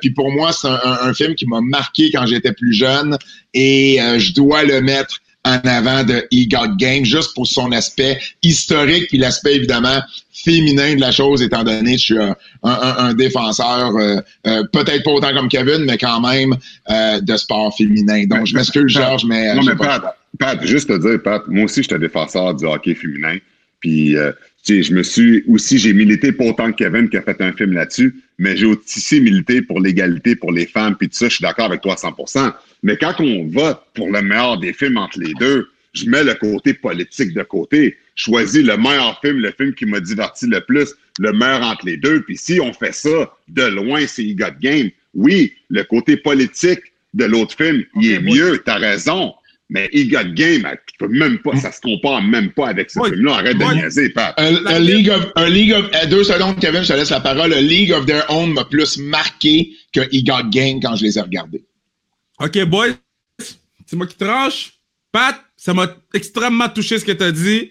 puis pour moi, c'est un, un, film qui m'a marqué quand j'étais plus jeune et je dois le mettre en avant de E Got Game, juste pour son aspect historique, puis l'aspect évidemment féminin de la chose, étant donné que je suis un, défenseur, euh, euh, peut-être pas autant comme Kevin, mais quand même euh, de sport féminin. Donc, je m'excuse, Georges, mais... non, mais Pat, Pat, juste te dire, Pat, moi aussi, j'étais défenseur du hockey féminin. Puis, je me suis aussi, j'ai milité pas autant que Kevin qui a fait un film là-dessus, mais j'ai aussi milité pour l'égalité pour les femmes, puis tout ça, je suis d'accord avec toi à 100 Mais quand on vote pour le meilleur des films entre les deux, je mets le côté politique de côté. Choisis le meilleur film, le film qui m'a diverti le plus, le meilleur entre les deux. Puis si on fait ça, de loin, c'est You Got Game. Oui, le côté politique de l'autre film, il est mieux, t'as raison. Mais He Got Game, tu peux même pas, ça se compare même pas avec ce film-là. Arrête de niaiser, Pat. Un, League of, un League of, euh, deux secondes, Kevin, je te laisse la parole. Un League of Their Own m'a plus marqué que He Got Game quand je les ai regardés. OK, boy. C'est moi qui tranche. Pat, ça m'a extrêmement touché ce que tu as dit.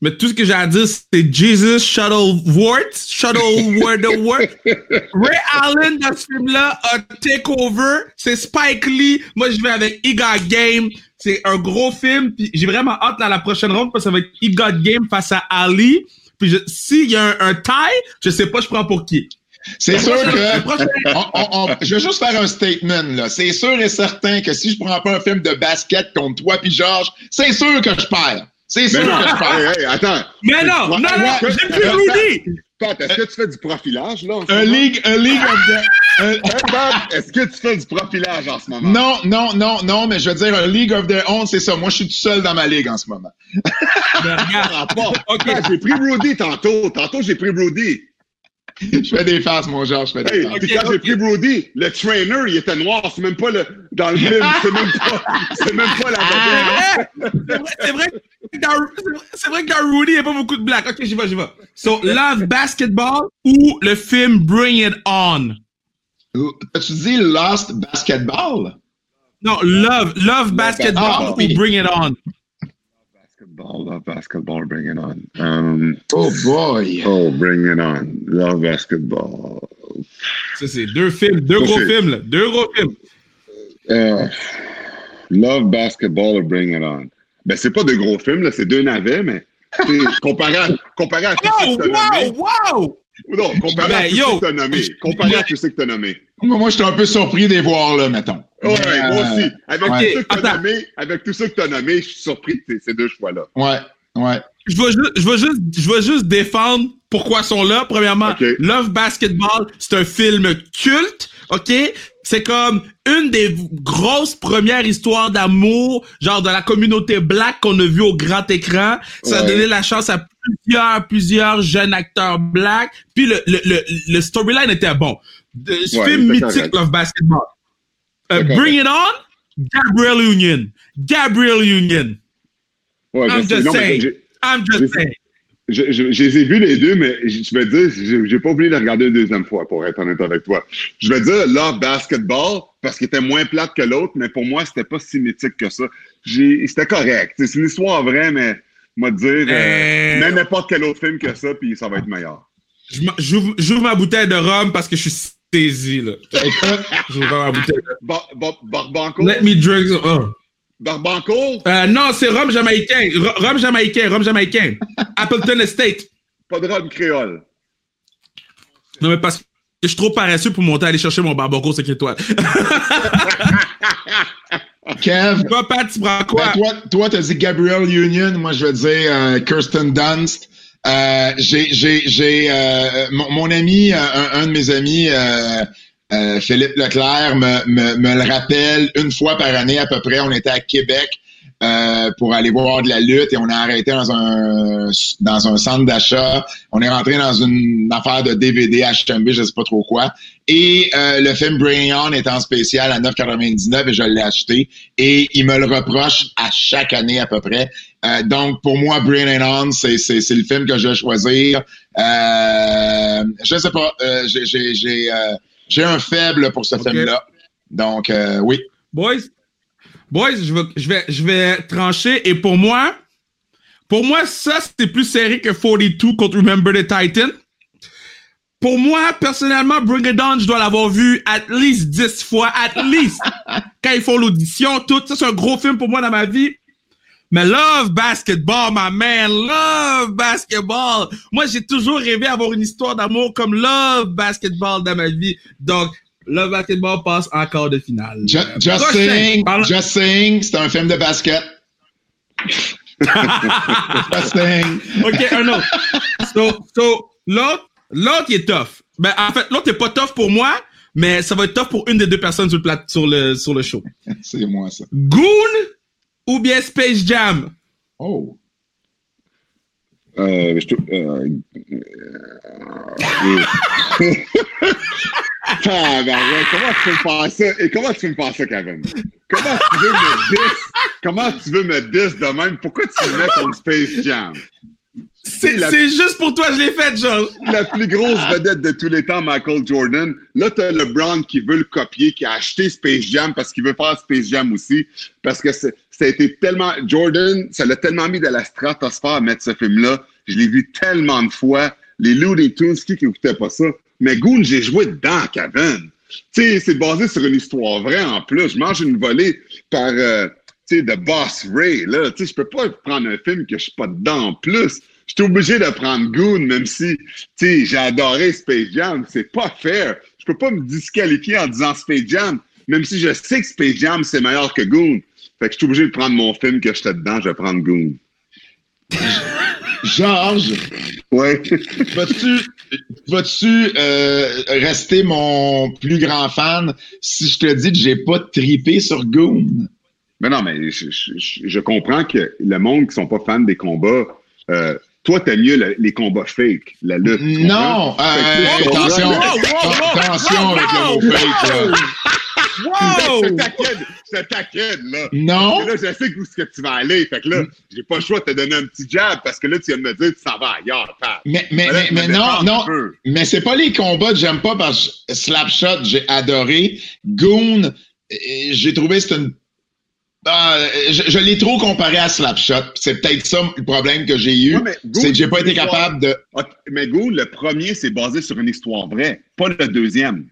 Mais tout ce que j'ai à dire, c'est Jesus Shuttleworth. Shuttleworth Ray Allen, dans ce film-là, a takeover. C'est Spike Lee. Moi, je vais avec He Got Game. C'est un gros film. Puis j'ai vraiment hâte à la prochaine ronde parce que ça va être He Got Game face à Ali. Puis s'il y a un, un tie, je sais pas je prends pour qui. C'est sûr que. je vais juste faire un statement, là. C'est sûr et certain que si je prends pas un film de basket contre toi puis Georges, c'est sûr que je perds. C'est sûr que je perds. attends. Mais non, non, non, j'ai plus Rudy. Pat, est-ce que tu fais du profilage, là? Un league, un league of the... est-ce que tu fais du profilage en ce moment? Non, non, non, non, mais je veux dire, un League of their own, c'est ça. Moi, je suis tout seul dans ma ligue en ce moment. mais regarde, j'ai pris Brody tantôt. Tantôt, j'ai pris Brody je fais des faces, mon genre, je fais des faces. Puis quand j'ai pris Brody, le trainer, il était noir. C'est même pas le, dans le film. C'est même pas, c'est même pas la ah, C'est vrai, c'est vrai, que dans Rudy, il n'y a pas beaucoup de black. Ok, j'y vais, j'y vais. So, Love Basketball ou le film Bring It On? As-tu dit Lost Basketball? Non, Love, Love Basketball ou Bring It On? Love basketball, bring it on. Um, oh boy. Oh, bring it on. Love basketball. Ça, c'est deux films, deux gros films, là. Deux gros films. Uh, love basketball or bring it on. Ben, c'est pas de gros films, là, c'est deux navets, mais comparé à, comparé à oh, wow, wow! Non, comparé ben, à tout ce que t'as nommé. Comparé à tout ce que t'as nommé. Moi, je suis un peu surpris de les voir, là, mettons. Ouais, moi aussi. Avec, tout ce que as nommé, avec tout ça que tu as nommé, je suis surpris de ces deux choix-là. Ouais, ouais. Je veux juste, je veux juste, je veux juste défendre pourquoi ils sont là. Premièrement, Love Basketball, c'est un film culte, ok? c'est comme une des grosses premières histoires d'amour, genre de la communauté black qu'on a vu au grand écran. Ça a Ouais. donné la chance à plusieurs, plusieurs jeunes acteurs black. Puis le, le, le, le storyline était bon. De, ce Ouais, film mythique. Love Basketball. Euh, C'était Bring It On, Gabriel Union. Gabriel Union. Ouais, je I'm just Non, j'ai- I'm just saying. Je, je, je les ai vus les deux, mais je je vais te dire, j'ai- pas oublié de regarder une deuxième fois, pour être honnête avec toi. Je vais dire Love Basketball, parce qu'il était moins plate que l'autre, mais pour moi, c'était pas si mythique que ça. C'était correct. C'est une histoire vraie, mais moi te dire, euh, Euh, même n'importe quel autre film que ça, puis ça va être meilleur. Je j'ouvre ma bouteille de rhum parce que je suis saisi, là. Écoute, J'ouvre ma bouteille de... Bar- Bar- Barbancourt? Let me drink... oh. Barbancourt? Euh, non, c'est rhum jamaïcain. R- Rhum jamaïcain, rhum jamaïcain. Appleton Estate. Pas de rhum créole. Non, mais parce que je suis trop paresseux pour monter aller chercher mon barbeau 5 étoiles. Kev, Toi, Pat, tu prends quoi? Ben, toi, toi, t'as dit Gabriel Union. Moi, je veux dire euh, Kirsten Dunst. Euh, j'ai, euh, mon, ami, euh, un, de mes amis, euh, euh, Philippe Leclerc, me, me, me le rappelle une fois par année à peu près. On était à Québec pour aller voir de la lutte et on a arrêté dans un dans un centre d'achat. On est rentré dans une affaire de DVD HMB, je sais pas trop quoi. Et le film Bring On est en spécial à 9,99 et je l'ai acheté. Et il me le reproche à chaque année à peu près. Euh, donc pour moi, Bring It On, c'est c'est c'est le film que je vais choisir. Euh, je sais pas, euh, j'ai j'ai j'ai euh, j'ai un faible pour ce film-là. Donc oui. Boys, boys, je vais, je vais, je vais trancher. Et pour moi, pour moi, ça, c'était plus serré que 42 contre Remember the Titan. Pour moi, personnellement, Bring It On, je dois l'avoir vu at least 10 fois, at least. Quand ils font l'audition, tout. Ça, c'est un gros film pour moi dans ma vie. Mais Love Basketball, my man, Love Basketball. Moi, j'ai toujours rêvé d'avoir une histoire d'amour comme Love Basketball dans ma vie. Donc, Love Basketball passe en quart de finale. Ju- just Prochain. saying, Parle- just saying, c'est un film de basket. just saying. OK, un autre. So, so l'autre, l'autre, est tough. Ben, en fait, l'autre est pas tough pour moi, mais ça va être tough pour une des deux personnes sur le, plat, sur le, sur le show. C'est moi ça. Goon ou bien Space Jam? Oh. Euh, je te- euh, euh, Tabarouette, comment tu peux me faire ça? Et comment tu peux me faire ça, Kevin? Comment tu veux me diss? Comment tu veux me diss de même? Pourquoi tu me mets contre Space Jam? C'est La- juste pour toi, je l'ai fait, Georges. La plus grosse vedette de tous les temps, Michael Jordan. Là, t'as LeBron qui veut le copier, qui a acheté Space Jam parce qu'il veut faire Space Jam aussi. Parce que c'est- ça a été tellement... Jordan, ça l'a tellement mis dans la stratosphère à mettre ce film-là. Je l'ai vu tellement de fois. Les Looney Tunes, qui n'écoutait pas ça? Mais Goon, j'ai joué dedans, Kevin. Tu sais, c'est basé sur une histoire vraie en plus. Je mange une volée par, euh, tu sais, de Boss Ray, là. Tu sais, je peux pas prendre un film que je suis pas dedans en plus. J'étais obligé de prendre Goon, même si, tu sais, j'ai adoré Space Jam. C'est pas fair. Je peux pas me disqualifier en disant Space Jam, même si je sais que Space Jam, c'est meilleur que Goon. Fait que je suis obligé de prendre mon film que j'étais dedans, je vais prendre Goon. Georges, Ouais. vas-tu vas-tu euh, rester mon plus grand fan si je te dis que j'ai pas tripé sur Goon? Mais non, mais je, je- je- je comprends que le monde qui sont pas fans des combats, euh, toi, t'aimes mieux le- les combats fake, la lutte. Non, euh, attention, Wow, wow, wow, attention wow, avec le mot fake. là. Wow! je là. Non, là, je sais où ce que tu vas aller. Fait que là, j'ai pas le choix de te donner un petit jab parce que là, tu viens de me dire que s'en vas ailleurs, Pat. mais, mais, mais, mais non, non. Mais c'est pas les combats que j'aime pas parce que Slapshot, j'ai adoré. Goon, euh, j'ai trouvé que c'est une. Ah, je je l'ai trop comparé à Slapshot. C'est peut-être ça le problème que j'ai eu. Ouais, c'est que j'ai pas été capable de. Mais Go, le premier, c'est basé sur une histoire vraie, pas le deuxième.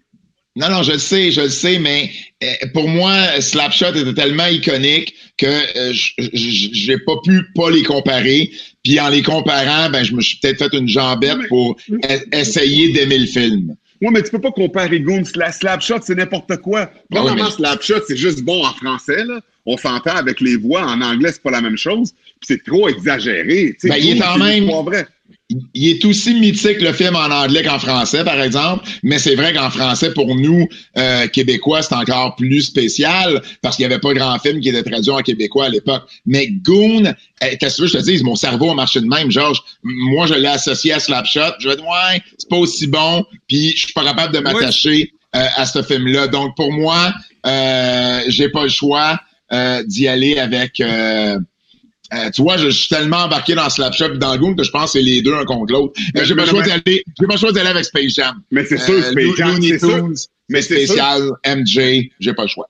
Non, non, je le sais, je le sais, mais euh, pour moi, Slapshot était tellement iconique que euh, j'ai pas pu pas les comparer. Puis en les comparant, ben je me suis peut-être fait une jambette mais- pour e- essayer d'aimer le film. Ouais, mais tu peux pas comparer Goon. La Slapshot, c'est n'importe quoi. Premièrement, Ah oui, mais- Slapshot, c'est juste bon en français, là. On s'entend avec les voix. En anglais, c'est pas la même chose. Puis c'est trop exagéré. Ben, il est quand même- histoire vraie. Il est aussi mythique le film en anglais qu'en français, par exemple, mais c'est vrai qu'en français, pour nous, euh, Québécois, c'est encore plus spécial parce qu'il n'y avait pas grand film qui était traduit en québécois à l'époque. Mais Goon, eh, qu'est-ce que je te dise? Mon cerveau a marché de même, Georges. Moi, je l'ai associé à Slapshot. Je vais dire, ouais, c'est pas aussi bon, puis je suis pas capable de m'attacher euh, à ce film-là. Donc, pour moi, euh, j'ai pas le choix euh, d'y aller avec... Euh, tu vois, je, suis tellement embarqué dans Slapshot et dans Goon que je pense que c'est les deux un contre l'autre. Mais j'ai pas, choisi d'aller, j'ai pas choisi d'aller avec Space Jam. Mais c'est sûr, euh, Space Jam, c'est sûr. Mais spécial, MJ, j'ai pas le choix.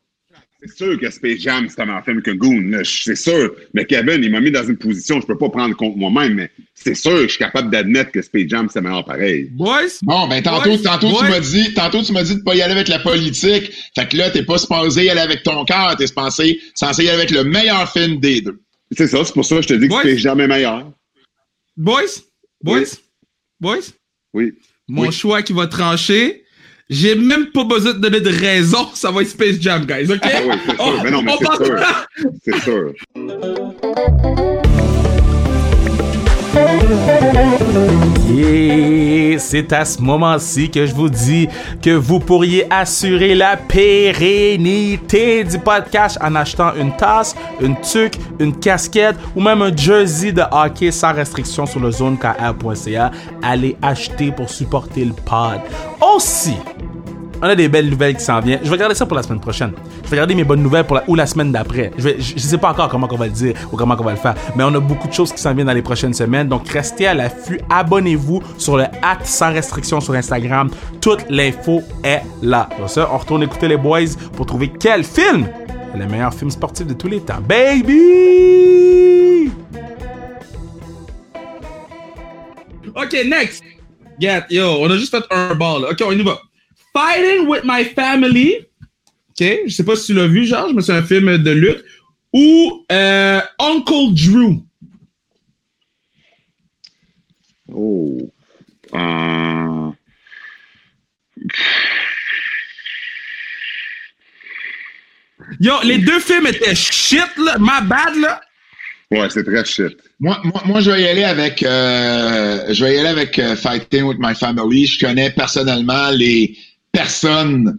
C'est sûr que Space Jam, c'est un meilleur film que Goon, c'est sûr. Mais Kevin, il m'a mis dans une position, je peux pas prendre compte moi-même, mais c'est sûr que je suis capable d'admettre que Space Jam, c'est meilleur pareil. Boys! Bon, ben, tantôt, tantôt, tu m'as dit, tantôt, tu m'as dit de pas y aller avec la politique. Fait que là, t'es pas supposé y aller avec ton cœur, t'es censé, censé y aller avec le meilleur film des deux. C'est ça, c'est pour ça que je te dis que c'est jamais meilleur. Boys, boys, boys? Oui. Mon choix qui va trancher. J'ai même pas besoin de donner de raison, ça va être Space Jam, guys, ok? Ah oui, c'est sûr. mais non, mais c'est sûr. C'est sûr. C'est à ce moment-ci que je vous dis que vous pourriez assurer la pérennité du podcast en achetant une tasse, une tuque, une casquette ou même un jersey de hockey sans restriction sur le zonekr.ca. Allez acheter pour supporter le pod. Aussi, on a des belles nouvelles qui s'en viennent. Je vais regarder ça pour la semaine prochaine. Je vais regarder mes bonnes nouvelles pour la, ou la semaine d'après. Je, ne sais pas encore comment on va le dire ou comment on va le faire, mais on a beaucoup de choses qui s'en viennent dans les prochaines semaines. Donc restez à l'affût, abonnez-vous sur le hat sans restriction sur Instagram. Toute l'info est là. Ça, on retourne écouter les boys pour trouver quel film est le meilleur film sportif de tous les temps. Baby! Ok, next. Get, yo, on a juste fait un ball. Ok, on y va. Fighting with My Family. OK, je sais pas si tu l'as vu, Georges, mais c'est un film de lutte. Ou euh, Uncle Drew. Oh. Euh... Yo, les deux films étaient shit, là. My bad, là. Ouais, c'est très shit. Moi, moi, moi, je vais y aller avec, euh, je vais y aller avec euh, Fighting with My Family. Je connais personnellement les, personne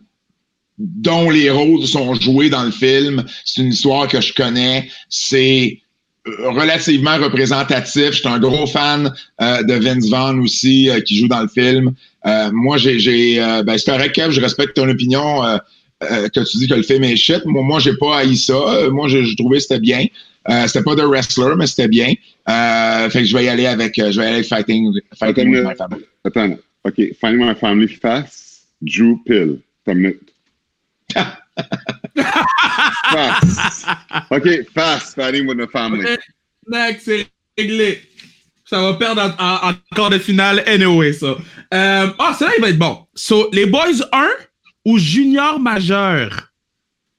dont les rôles sont joués dans le film. C'est une histoire que je connais. C'est euh, relativement représentatif. Je suis un gros fan euh, de Vince Vaughn aussi, euh, qui joue dans le film. moi, j'ai, j'ai ben, c'est correct, Kev, je respecte ton opinion que tu dis que le film est shit. Moi, moi j'ai pas haï ça. Moi, j'ai, trouvé que c'était bien. c'était pas de wrestler, mais c'était bien. fait que je vais y aller avec, je vais aller Fighting, fighting with My Family. Attends, OK. Fighting My Family Fast. Drew Pill. T'as fast. OK, fast, fighting with the family. Okay. Next, c'est réglé. Ça va perdre en, en, quart de finale anyway, ça. Euh, ah, ça là il va être bon. So, les Boys 1 ou Junior Majeur?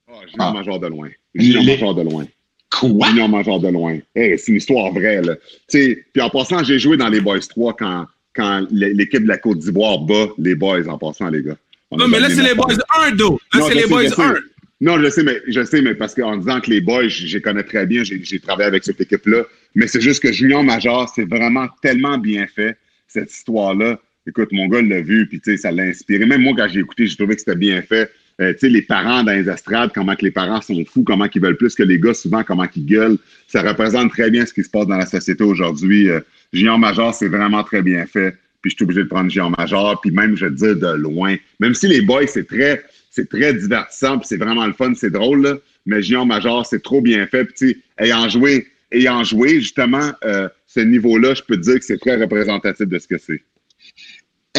Oh, junior ah. Majeur de loin. Junior les... Majeur de loin. Quoi? Junior Majeur de loin. Hey, c'est une histoire vraie, là. Puis en passant, j'ai joué dans les Boys 3 quand quand l'équipe de la Côte d'Ivoire bat les boys en passant, les gars. non, mais là, c'est les boys 1, d'eau. Là, c'est les boys 1. Non, je sais, mais je sais, mais parce qu'en disant que les boys, je les connais très bien, j'ai travaillé avec cette équipe-là. Mais c'est juste que Junior Major, c'est vraiment tellement bien fait, cette histoire-là. Écoute, mon gars l'a vu, puis tu sais, ça l'a inspiré. Même moi, quand j'ai écouté, j'ai trouvé que c'était bien fait. Euh, tu les parents dans les estrades, comment que les parents sont fous, comment ils veulent plus que les gars, souvent, comment ils gueulent. Ça représente très bien ce qui se passe dans la société aujourd'hui. Euh, Major, c'est vraiment très bien fait puis je suis obligé de prendre Géant Major, puis même, je dire, de loin. Même si les boys, c'est très, c'est très divertissant, puis c'est vraiment le fun, c'est drôle, là, mais Géant Major, c'est trop bien fait. Puis, ayant joué, ayant joué, justement, euh, ce niveau-là, je peux te dire que c'est très représentatif de ce que c'est.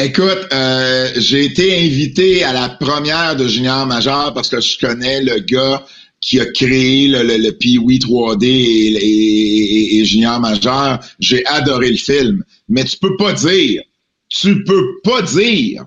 Écoute, euh, j'ai été invité à la première de Junior Major parce que je connais le gars qui a créé le, le, le 3D et, et, Junior Major. J'ai adoré le film. Mais tu peux pas dire tu peux pas dire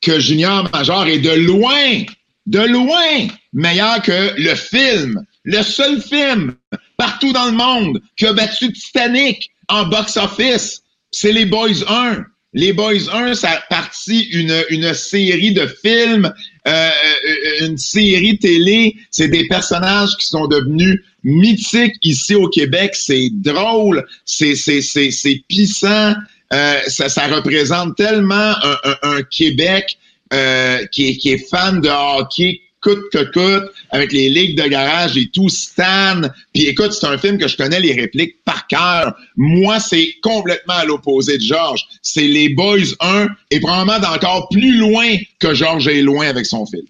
que Junior Major est de loin, de loin meilleur que le film, le seul film partout dans le monde qui a battu Titanic en box-office. C'est les Boys 1. Les Boys 1, ça a parti une, une série de films, euh, euh, une série télé. C'est des personnages qui sont devenus mythiques ici au Québec. C'est drôle, c'est c'est c'est c'est puissant. euh, ça, ça représente tellement un, un- un Québec euh, qui, qui est fan de hockey coûte que coûte, avec les ligues de garage et tout, Stan. Puis écoute, c'est un film que je connais les répliques par cœur. Moi, c'est complètement à l'opposé de Georges. C'est les Boys 1 et probablement d'encore plus loin que Georges est loin avec son film.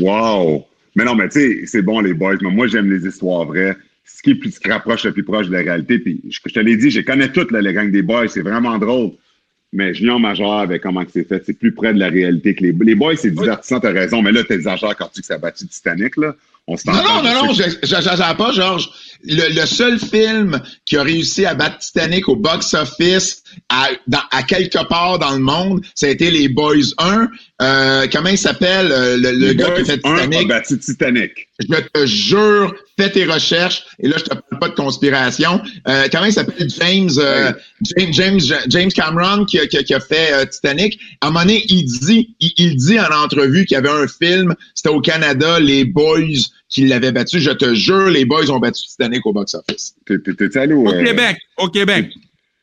Wow! Mais non, mais tu sais, c'est bon, les boys, mais moi, j'aime les histoires vraies. Ce qui, plus, qui rapproche le plus proche de la réalité. Puis, je, te l'ai dit, je connais toutes, là, les gangs des boys. C'est vraiment drôle. Mais Junior Major, avec comment que c'est fait, c'est plus près de la réalité que les, les boys. C'est divertissant, t'as raison. Mais là, t'exagères quand tu dis que ça a battu Titanic, là. On se Non, non, non, non, j'exagère pas, Georges. Le, le seul film qui a réussi à battre Titanic au box-office à, à quelque part dans le monde, ça a été les Boys 1. Euh, comment il s'appelle, euh, le, le gars boys, qui a fait un a Titanic? battu Titanic. Je te jure, fais tes recherches. Et là, je te parle pas de conspiration. Euh, comment il s'appelle James, euh, James, James, James Cameron qui, a- qui qui a fait euh, Titanic. À un moment donné, il dit, il, il dit en entrevue qu'il y avait un film, c'était au Canada, les Boys qui l'avaient battu. Je te jure, les Boys ont battu Titanic au box-office. T'es- t'es- T'es allé au. Au euh, Québec, au Québec.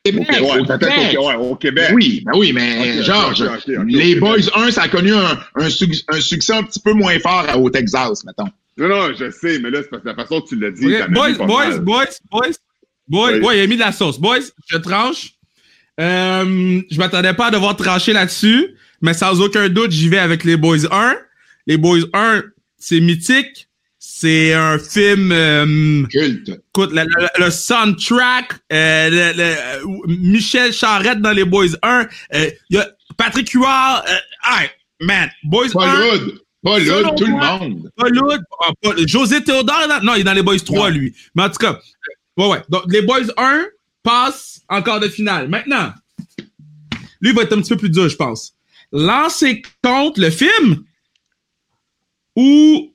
Québec, Ouais, au Québec. au, ouais, au Québec. Oui, ben oui, mais Ok, ok, Georges, les. Boys 1, ça a connu un, un, suc- un succès un petit peu moins fort au Texas, mettons. Non, non, je sais, mais là, c'est parce que la façon que tu l'as dit. Boys, pas boys, mal. boys, boys, boys. Oui. Ouais, il a mis de la sauce. Boys, je tranche. Euh, je m'attendais pas à devoir trancher là-dessus, mais sans aucun doute, j'y vais avec les Boys 1. Les Boys 1, c'est mythique. C'est un film... euh, Culte. écoute, le, le- le soundtrack, euh, le- le- euh, Michel Charette dans les Boys 1, euh, y a Patrick Huard, euh, hey, man, Boys Pas 1, Loud. Pas Loud, Selon tout le monde. Loud, ah, José Théodore, dans- non, il est dans les Boys 3, Non. lui. Mais en tout cas, ouais, ouais. Donc, les Boys 1 passent en quart de finale. Maintenant, lui va être un petit peu plus dur, je pense. Lancer contre le film ou...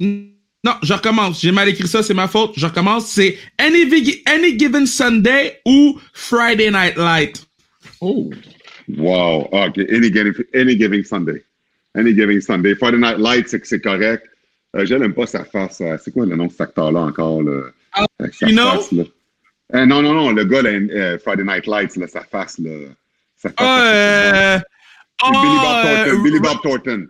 Non, je recommence. J'ai mal écrit ça, c'est ma faute. Je recommence. C'est Any, Any Given Sunday ou Friday Night Light. Oh. Wow. Ah, OK. Any giving, any giving Sunday. Any giving Sunday. Friday Night Light, c'est que c'est correct. Euh, je n'aime pas sa face. euh, c'est quoi le nom de cet acteur-là encore? Là, Al Avec sa Pacino? face, là? Euh, non, non, non. Le gars, là, euh, Friday Night Lights, là, sa face. Là, sa face Ah, euh... C'est Billy Bob ah, Thornton. euh, Billy Bob Thornton.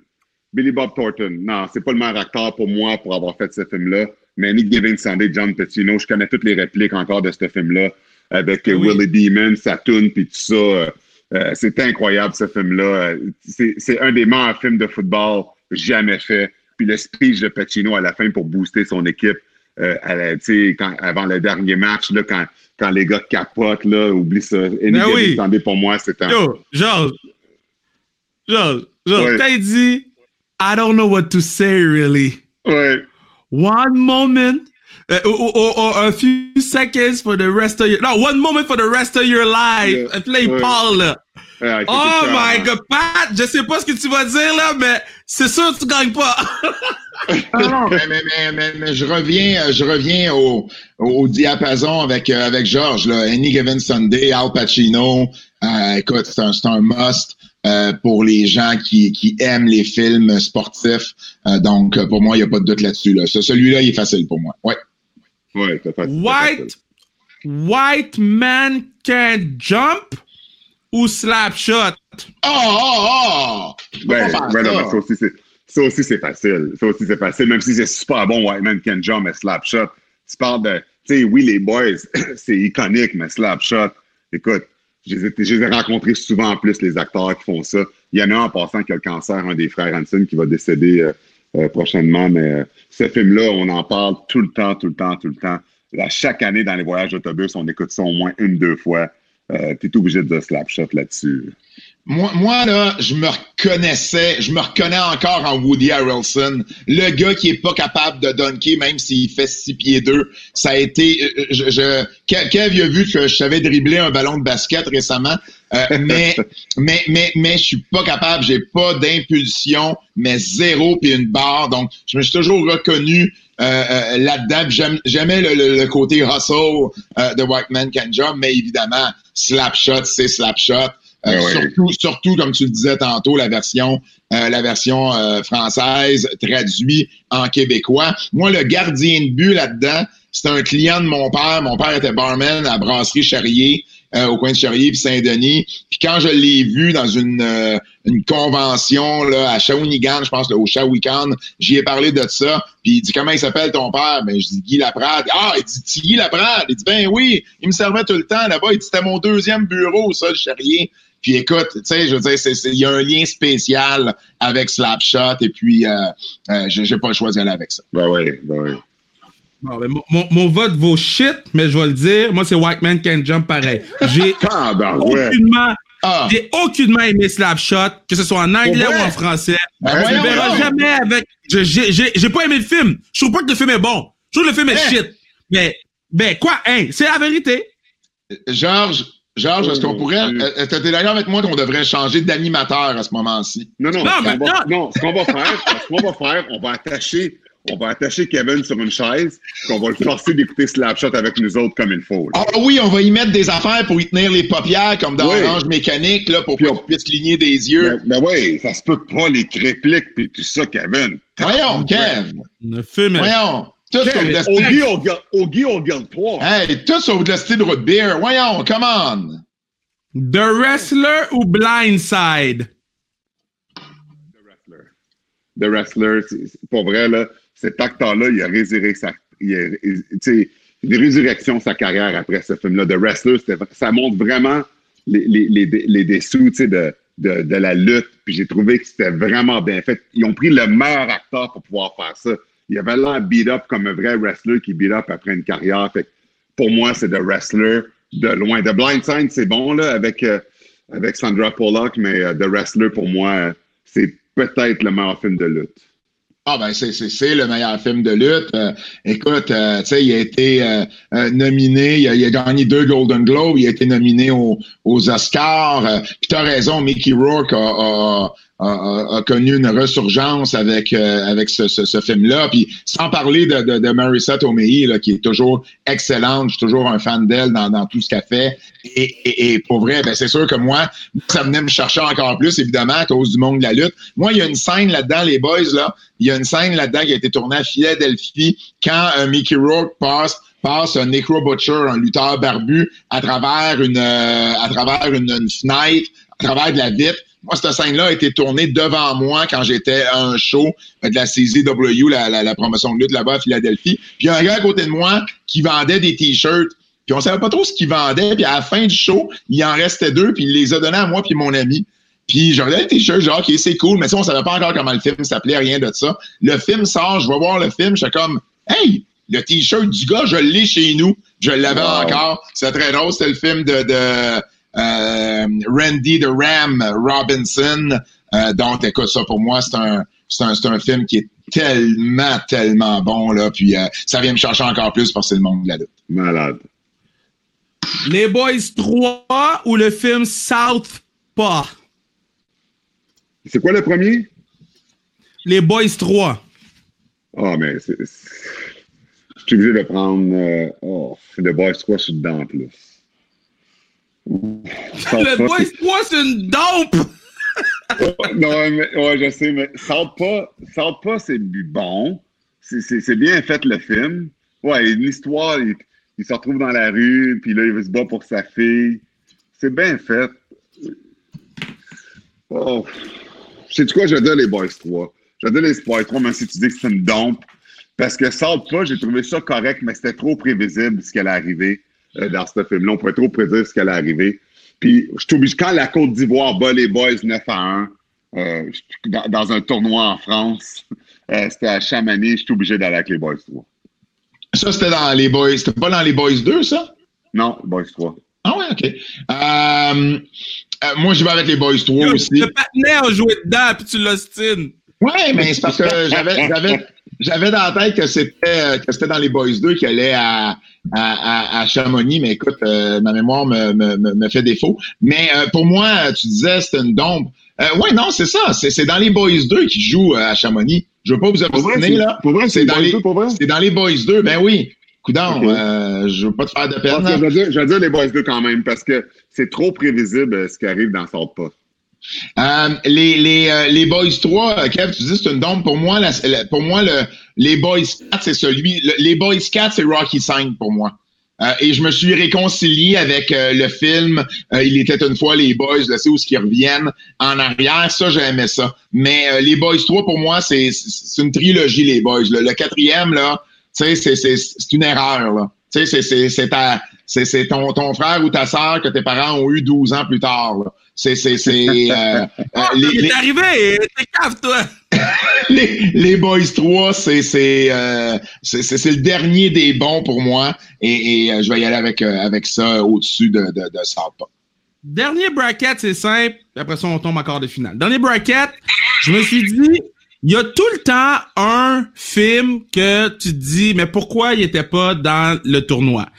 Billy Bob Thornton. Non, c'est pas le meilleur acteur pour moi pour avoir fait ce film-là. Mais Any Given Sunday, John Petino, je connais toutes les répliques encore de ce film-là avec euh, Oui. Willie Demon, sa tune, puis tout ça. Euh, euh, c'est incroyable ce film-là. Euh, C'est un des meilleurs films de football jamais fait. Puis le speech de Pacino à la fin pour booster son équipe, euh, à la- tu sais, quand- avant le dernier match, là, quand, quand les gars capotent, là, oublie ça. Any Ben oui. Pour moi, c'est un. Yo, Georges. Georges, Georges, Ouais. il dit I don't know what to say really. Ouais. One moment. Uh, or, or- or a few seconds for the rest of your... No, one moment for the rest of your life. Yeah. Là, il Ouais. parle, là. Ouais, Oh my ça. God, Pat, je sais pas ce que tu vas dire, là, mais c'est sûr que tu gagnes pas. Non, mais, mais, mais, mais je reviens, euh, je reviens au, au diapason avec, euh, avec Georges, là. Any Given Sunday, Al Pacino. Euh, écoute, c'est un, must. euh, pour les gens qui, qui aiment les films sportifs. Euh, donc, pour moi, il n'y a pas de doute là-dessus. Là. Ce- Celui-là, il est facile pour moi. Ouais. Ouais, c'est facile. White, white man can't jump ou slap shot? Oh, oh, oh! Ben, ben non, ça? mais ça aussi, c'est, ça aussi, c'est facile. Ça aussi, c'est facile. Même si c'est super bon, White Man Can Jump, mais Slap Shot. Tu parles de, tu sais, oui, les boys, c'est iconique, mais Slap Shot, écoute, je les, ai, je les ai rencontrés souvent en plus, les acteurs qui font ça. Il y en a un en passant qui a le cancer, un des frères Hanson, qui va décéder euh, euh, prochainement, mais euh, ce film-là, on en parle tout le temps, tout le temps, tout le temps. Là, chaque année, dans les voyages d'autobus, on écoute ça au moins une, deux fois. Euh, T'es obligé de Slap Shot là-dessus. Moi, moi, là, je me reconnaissais, je me reconnais encore en Woody Harrelson. Le gars qui est pas capable de dunker, même s'il fait six pieds deux. Ça a été, euh, je, je, Kev Kev, a vu que je savais dribbler un ballon de basket récemment. Euh, mais, mais, mais, mais, je suis pas capable. J'ai pas d'impulsion, mais zéro puis une barre. Donc, je me suis toujours reconnu euh, euh, là-dedans. J'aimais le, le, le côté hustle euh, de White Man Can Jump, mais évidemment, slap shot, c'est slap shot. Euh, Ah ouais. surtout, surtout, comme tu le disais tantôt, la version, euh, la version euh, française traduite en québécois. Moi, le gardien de but là-dedans, c'est un client de mon père. Mon père était barman à la Brasserie Charrier. euh, au coin de Charrier puis Saint-Denis. Puis quand je l'ai vu dans une, euh, une convention là, à Shawinigan, je pense là, au Shawinigan, j'y ai parlé de ça. Puis il dit comment il s'appelle ton père? Ben je dis Guy Laprade. Ah, il dit Guy Laprade. Il dit ben oui, il me servait tout le temps là-bas. Il dit c'était mon deuxième bureau, ça, le Charrier. Puis écoute, tu sais, je veux dire, il y a un lien spécial avec Slapshot et puis euh, euh, j'ai pas le choix d'y aller avec ça. Ben oui, ben oui. Bon, ben, mon, mon, vote vaut shit, mais je vais le dire. Moi, c'est White Man Can Jump pareil. J'ai aucunement, ah. j'ai aucunement aimé Slapshot, que ce soit en anglais ou en français. Ben, je ne verrai jamais avec. J'ai pas aimé le film. Je trouve pas que le film est bon. Je trouve que le film est shit. Mais, ben, quoi, hein, c'est la vérité. Georges, Georges, est-ce qu'on pourrait. Euh, euh, T'es d'accord avec moi qu'on devrait changer d'animateur à ce moment-ci? Non, non, non, ce qu'on va, non, ce qu'on va faire, ce qu'on va faire, on va attacher. On va attacher Kevin sur une chaise, puis on va le forcer d'écouter Slapshot avec nous autres comme il faut. Ah oui, on va y mettre des affaires pour y tenir les paupières, comme dans Orange Mécanique, là, pour qu'on puisse cligner des yeux. Mais, oui, ça se peut pas, les répliques, puis tout ça, Kevin. Voyons, Kev. Voyons. Tout sur le style. Augie, on garde trois. Hey, tout sur le style de root beer. Voyons, come on. The Wrestler ou Blindside? The Wrestler. The Wrestler, pour vrai, là, cet acteur-là, il a résurré sa, il a, il résurrection sa carrière après ce film-là. The Wrestler, ça montre vraiment les, les, les, les dessous, de, de, de la lutte. Puis j'ai trouvé que c'était vraiment bien fait. Ils ont pris le meilleur acteur pour pouvoir faire ça il avait l'air beat up comme un vrai wrestler qui beat up après une carrière. Pour moi, c'est de wrestler de loin. The Blindside, c'est bon là, avec, euh, avec Sandra Pollock, mais euh, The Wrestler, pour moi, c'est peut-être le meilleur film de lutte. Ah ben c'est le meilleur film de lutte. Euh, écoute, tu sais, il a été nominé, il a, gagné deux Golden Globes, il a été nominé aux, Oscars. Puis t'as raison, Mickey Rourke a, connu une resurgence avec euh, avec ce, film-là. Puis sans parler de, de, de Marissa Tomei, là, qui est toujours excellente, je suis toujours un fan d'elle dans, tout ce qu'elle fait. Et, et, pour vrai, ben c'est sûr que moi, ça venait me chercher encore plus, évidemment, à cause du monde de la lutte. Moi, il y a une scène là-dedans, les boys, là, il y a une scène là-dedans qui a été tournée à Philadelphie quand euh, Mickey Rourke passe passe un Necro Butcher, un lutteur barbu, à travers une euh, à travers une, une, à travers de la vitre. Moi, cette scène-là a été tournée devant moi quand j'étais à un show de la CZW, la, la, la promotion de lutte là-bas à Philadelphie. Puis il y a un gars à côté de moi qui vendait des t-shirts. Puis on savait pas trop ce qu'il vendait. Puis à la fin du show, il en restait deux. Puis il les a donnés à moi puis mon ami. Puis je regardais les t-shirts, genre, OK, c'est cool. Mais ça, on savait pas encore comment le film s'appelait, rien de ça. Le film sort, je vais voir le film. J'étais comme, hey, le t-shirt du gars, je l'ai chez nous. Je l'avais encore. C'est très drôle. C'était le film de, de euh, Randy the Ram Robinson. Euh, donc, écoute, ça pour moi, c'est un, c'est un, un, film qui est tellement, tellement bon, là. Puis euh, ça vient me chercher encore plus parce que c'est le monde de la lutte. Malade. Les Boys 3 ou le film South Pas? C'est quoi le premier? Les Boys 3. Ah, oh, mais c'est. Je suis obligé de prendre. Euh, oh, The Boys 3, je suis dedans en plus le Boys 3, c'est une dope! non, mais, ouais, je sais, mais Salt pas, pas c'est bon. C'est bien fait le film. Ouais, une histoire, il, se retrouve dans la rue, puis là, il veut se battre pour sa fille. C'est bien fait. Oh. Sais-tu quoi, dire les Boys 3. Je vais dire les Boys 3, même si tu dis que c'est une dompe. Parce que Salt pas, j'ai trouvé ça correct, mais c'était trop prévisible ce qui allait arriver. Euh, dans ce film-là. On pourrait trop prédire ce qui allait arriver. Puis, je suis obligé, quand la Côte d'Ivoire bat les Boys 9 à 1, euh, dans, un tournoi en France, euh, c'était à Chamonix, je suis obligé d'aller avec les Boys 3. Ça, c'était dans les Boys. C'était pas dans les Boys 2, ça? Non, Boys 3. Ah ouais, OK. Euh, moi, je vais avec les Boys 3 aussi. Le partenaire a joué dedans, puis tu l'ostines. Oui, mais c'est parce que j'avais, j'avais, j'avais dans la tête que c'était, que c'était dans les Boys 2 qui allait à, à, à, Chamonix, mais écoute, euh, ma mémoire me, me, me, fait défaut. Mais euh, pour moi, tu disais c'était une dombe. Euh, ouais, non, c'est ça. C'est dans les Boys 2 qui jouent à Chamonix. Je veux pas vous obstiner, là. Pour vrai, c'est dans, les, C'est dans les Boys 2, ben oui. Coudon, euh, je veux pas te faire de peine. je, vais dire, je vais dire les Boys 2 quand même, parce que c'est trop prévisible ce qui arrive dans Sort Pas. Euh, les, les, les Boys 3, Kev, tu dis c'est une dombe. Pour moi, pour moi le, les Boys 4, c'est celui. les Boys 4, c'est Rocky 5 pour moi. Euh, et je me suis réconcilié avec euh, le film euh, Il était une fois les Boys, je sais où ce qu'ils reviennent en arrière. Ça, j'aimais ça. Mais les Boys 3, pour moi, c'est une trilogie, les Boys. Le quatrième, là, tu sais, c'est une erreur. Là. Tu sais, c'est ta c'est ton, ton frère ou ta sœur que tes parents ont eu 12 ans plus tard. C'est c'est c'est euh, oh, les, arrivé, t'es cave toi. les, les Boys 3, c'est c'est euh, c'est c'est le dernier des bons pour moi et, et euh, je vais y aller avec euh, avec ça au-dessus de de. Dernier bracket, c'est simple. Après ça, on tombe encore de finale. Dernier bracket, je me suis dit, il y a tout le temps un film que tu te dis, mais pourquoi il était pas dans le tournoi?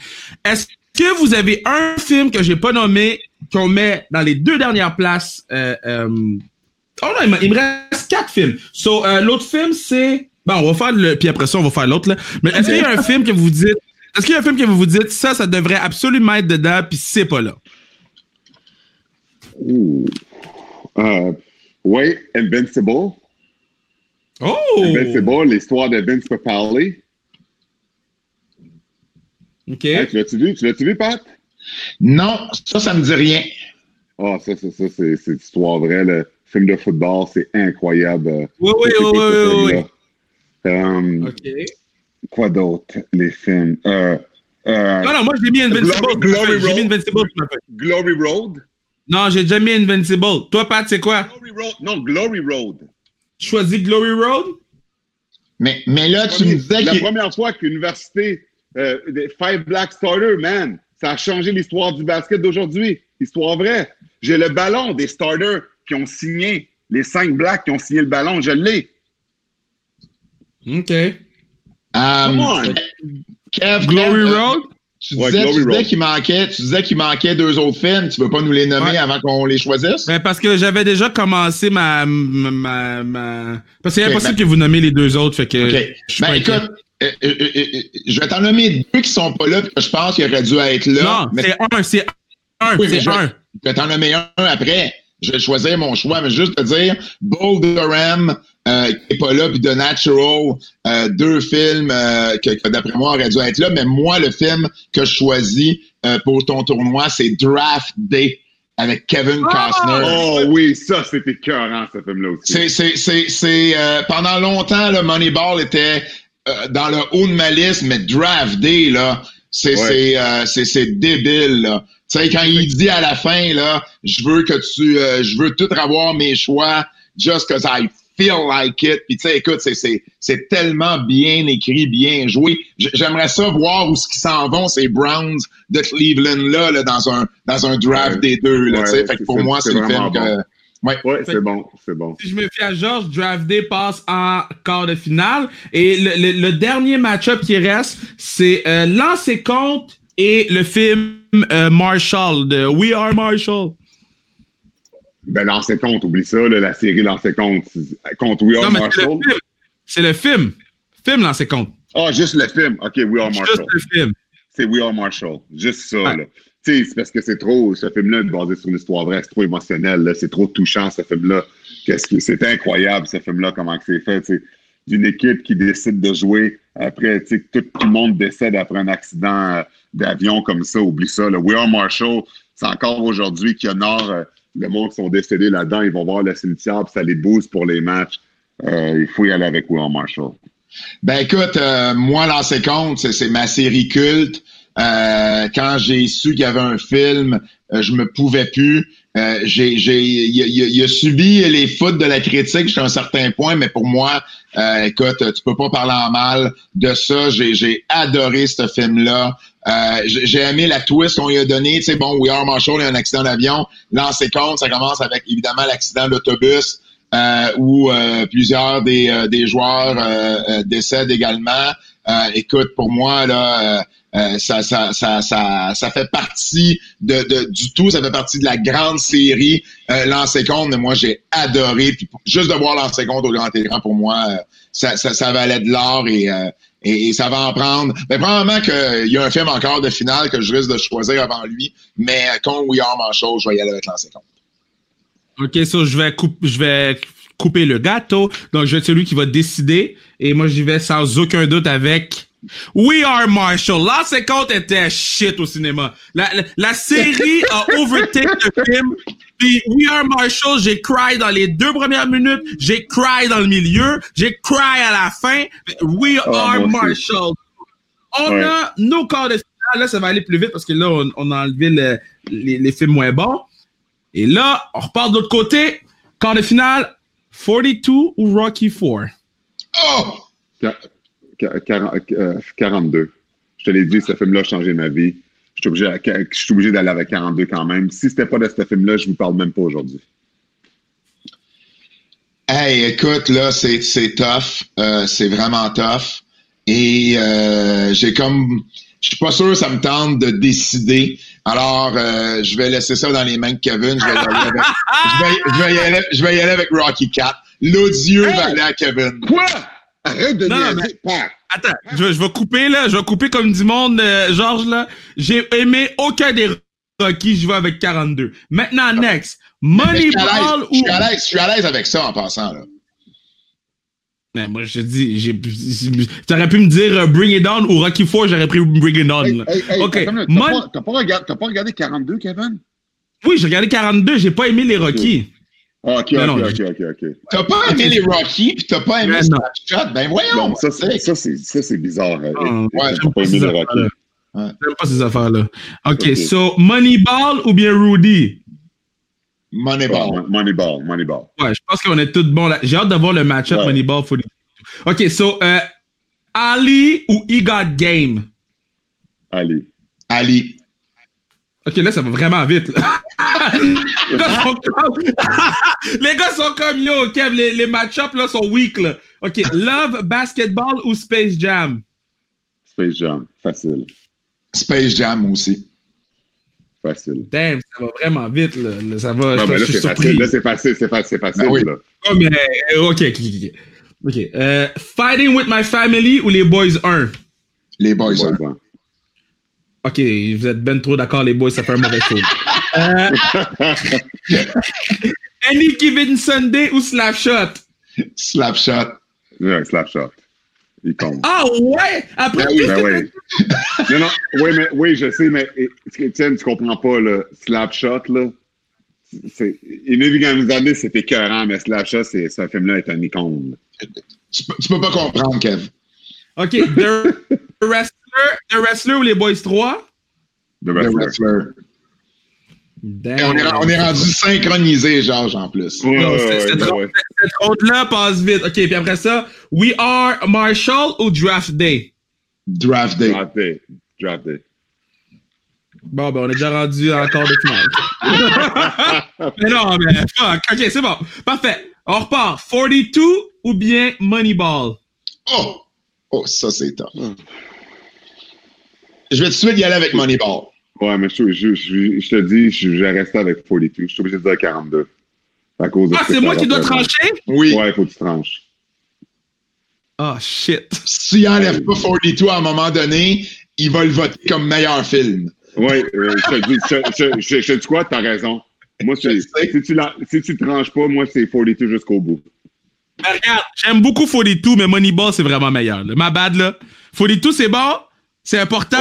Est-ce que vous avez un film que j'ai pas nommé qu'on met dans les deux dernières places? Euh, euh, oh non, il me reste quatre films. So, euh, l'autre film, c'est... Bon, on va faire le... Puis après ça, on va faire l'autre, là. Mais est-ce qu'il y a un film que vous dites... Est-ce qu'il y a un film que vous vous dites, ça, ça devrait absolument être dedans, puis c'est pas là? Ouh. Oui, Invincible. Oh! Invincible, l'histoire de Vince Papali. OK. tu l'as-tu vu? Tu l'as-tu vu, Pat? Non, ça, ça me dit rien. Ah, oh, ça, ça, ça, c'est, c'est histoire vraie. Le film de football, c'est incroyable. Oui, oui, oui, oui, oui. Um, OK. Quoi d'autre, les films? Euh, euh, non, non, moi, j'ai mis Invincible. Glory, Road. Mis Invincible Glory Road? Non, j'ai déjà mis Invincible. Toi, Pat, c'est quoi? Glory Road. Non, Glory Road. Tu choisis Glory Road? Mais, mais là, tu me disais La première fois qu'université euh, Five Black Starters, man, ça a changé l'histoire du basket d'aujourd'hui. Histoire vraie. J'ai le ballon des starters qui ont signé, les cinq blacks qui ont signé le ballon, je l'ai. OK. Um, Kev, Glory Road? Tu disais, qu'il manquait, tu disais qu'il manquait deux autres films. Tu veux pas nous les nommer avant qu'on les choisisse? Ben parce que j'avais déjà commencé ma, ma, ma... Parce que c'est impossible ben que vous nommiez les deux autres, fait que. Ben écoute, euh, euh, euh, je vais t'en nommer deux qui sont pas là, que je pense qu'ils auraient dû être là. Non, c'est un, c'est un, c'est un. Je vais t'en nommer un après. Je vais choisir mon choix, mais juste te dire, Boulderham, euh, qui n'est pas là, puis The Natural, euh, deux films euh, que, d'après moi auraient dû être là. Mais moi, le film que je choisis pour ton tournoi, c'est Draft Day avec Kevin ah! Costner. Oh oui, ça c'était écœurant ce film-là aussi. C'est c'est c'est c'est pendant longtemps le Moneyball était dans le haut de ma liste, mais Draft Day là, c'est c'est c'est c'est débile là. Tu sais quand il dit à la fin là, je veux que tu je veux tout avoir mes choix just cause I feel like it. Puis tu sais, écoute, c'est tellement bien écrit, bien joué. J'aimerais ça voir où ce qu'ils s'en vont, ces Browns de Cleveland là, là dans un dans un draft des deux. Là, ouais, fait que pour moi, c'est le film que. Ouais, ouais c'est bon, c'est bon. Si je me fie à Georges, Draft Day passe en quart de finale. Et le, le, dernier match-up qui reste, c'est euh, Lancer Compte et le film euh, Marshall de We Are Marshall. Ben, l'ancien compte, oublie ça, là, la série l'ancien compte. Compte We Are Marshall. C'est le film. Film l'ancien compte. Ah, juste le film. OK, We Are Marshall. Juste le film. C'est We Are Marshall. Juste ça, là. C'est parce que c'est trop, ce film-là est basé sur une histoire vraie, c'est trop émotionnel, c'est trop touchant, ce film-là. Qu'est-ce que c'est incroyable, ce film-là, comment c'est fait, d'une équipe qui décide de jouer après, tu tout, le monde décède après un accident euh, d'avion comme ça, oublie ça. Là. We Are Marshall, c'est encore aujourd'hui qui honore euh, le monde qui sont décédés là-dedans, ils vont voir le cimetière, puis ça les booste pour les matchs. Euh, il faut y aller avec Will Marshall. Ben écoute, euh, moi, l'ancien compte, c'est ma série culte. Euh, quand j'ai su qu'il y avait un film, je me pouvais plus. j'ai, j'ai, il, a subi les foot de la critique jusqu'à un certain point, mais pour moi, écoute, tu peux pas parler en mal de ça. J'ai, j'ai adoré ce film-là. Euh, j'ai aimé la twist qu'on lui a donnée. Tu sais, bon, We Are Marshall, il y a un accident d'avion. Lancé compte, ça commence avec évidemment l'accident d'autobus euh, où euh, plusieurs des, euh, des joueurs décèdent également. écoute, pour moi, là, ça, ça, ça, ça, ça fait partie de, de, du tout, ça fait partie de la grande série euh, Lancé compte, moi j'ai adoré. Puis juste de voir Lancé compte au grand écran, pour moi, ça, ça, ça valait de l'or et et, ça va en prendre. Mais probablement qu'il y a un film encore de finale que je risque de choisir avant lui, mais contre We Are Marshall, je vais y aller avec l'ancien compte. OK, ça, je vais, je vais couper le gâteau. Donc, je vais être celui qui va décider. Et moi, j'y vais sans aucun doute avec We Are Marshall. L'an 50 était shit au cinéma. La, la, la série a overtake le film. Puis We Are Marshall, j'ai cry dans les deux premières minutes, j'ai cry dans le milieu, j'ai cry à la fin. We Oh, Are. Marshall. On Ouais. a nos quarts de finale. Là, ça va aller plus vite parce que là, on, on a enlevé le- les, les films moins bons. Et là, on repart de l'autre côté. Quart de finale, 42 ou Rocky 4? Oh! 42. Je te l'ai dit, ce film-là a changé ma vie. Je suis obligé, d'aller avec 42 quand même. Si c'était pas de ce film-là, je vous parle même pas aujourd'hui. Hey, écoute, là, c'est, c'est tough. Euh, c'est vraiment tough. Et euh, j'ai comme... Je suis pas sûr que ça me tente de décider. Alors, euh, je vais laisser ça dans les mains de Kevin. Je vais y aller avec, je vais, je vais y aller, je vais y aller avec Rocky Cat. L'odieux Hey! va aller à Kevin. Quoi? Arrête de Non, niaiser. Père. Attends, je, je vais couper là, je vais couper comme du monde, euh, Georges là. J'ai aimé aucun des Rocky, je vais avec 42. Maintenant, next, Mais je Moneyball je ou... suis à l'aise, je suis à l'aise avec ça en passant, là. Mais moi, je te dis, j'ai, t'aurais pu me dire euh, Bring It On ou Rocky 4, j'aurais pris Bring It On. Hey, hey, Ok. Mon- pas, pas t'as pas regardé 42, Kevin? Oui, j'ai regardé 42, j'ai pas aimé les Rocky. Ah, ok, ok, non, ok, ok, ok. T'as pas aimé les Rocky, puis t'as pas aimé non. Snapchat. Ben voyons. Non, ça, c'est, c'est- ça, c'est, ça, c'est bizarre. hein. T'as j'aime pas aimé ces le affaires-là. Rocky. Ouais. J'aime pas ces affaires-là. OK, Ok. so Moneyball ou bien Rudy? Moneyball. Ah, Moneyball, Moneyball. Ouais, je pense qu'on est tous bons là. J'ai hâte de voir le match-up Ouais. Moneyball. for the- OK, so euh, Ali ou He Got Game? Allez. Ali. Ok, là, ça va vraiment vite. là. les, gars sont comme... les gars sont comme yo, Kev, les, les match-ups là sont weak là. Ok, Love, Basketball ou Space Jam? Space Jam. Facile. Space Jam aussi. Facile. Damn, ça va vraiment vite là. Là, Ça va, Non, je, mais je là, suis c'est surpris. facile. Là, c'est facile. C'est facile. C'est facile. Ben oui. là. Oh, mais, euh, ok, ok, ok. Ok, euh, Fighting with My Family ou les Boys 1? Les boys. Ouais, hein. ouais. Ok, vous êtes ben trop d'accord, les boys, ça fait un mauvais show. Euh, Any Given Sunday ou Slapshot? Slapshot. Ouais, Slapshot. Il compte. Ah ouais! Après Ben oui, Ben oui. non, non, oui, mais, oui, je sais, mais Étienne, tu comprends pas, le Slapshot, là. C'est, Inévitablement, c'est écœurant, mais Slapshot, c'est, ce film-là est un icône. Tu, peux- tu peux pas comprendre, Kev. Ok, The Wrestler, The Wrestler ou les Boys 3? The The Wrestler. Wrestler. Damn. Et on, est, on est rendu synchronisé, Georges, en plus. Ouais, Non, ouais, c'est- ouais, cette ouais, ronde-là passe vite. Ok, puis après ça, We Are Marshall ou Draft Day? Draft Day. Draft Day. Draft Day. Bon, ben, on est déjà rendu en quart de finale. mais non, mais fuck. Ok, c'est bon. Parfait. On repart. 42 ou bien Moneyball? Oh! Oh, ça, c'est top. Je vais tout de suite y aller avec Moneyball. Ouais, mais je, je, je, je te dis, je, vais rester avec 42. Je suis obligé de dire 42. À cause de Ah, c'est moi qui dois trancher? Oui. Ouais, il faut que tu tranches. Ah, shit. S'il enlève pas 42 à un moment donné, il va le voter comme meilleur film. Ouais, euh, je te dis, je, je, quoi, t'as raison. Moi, si tu, la- si tu tranches pas, moi, c'est 42 jusqu'au bout. Mais regarde, j'aime beaucoup 42, mais Moneyball, c'est vraiment meilleur. Là. Ma bad, là. 42, c'est bon, c'est important,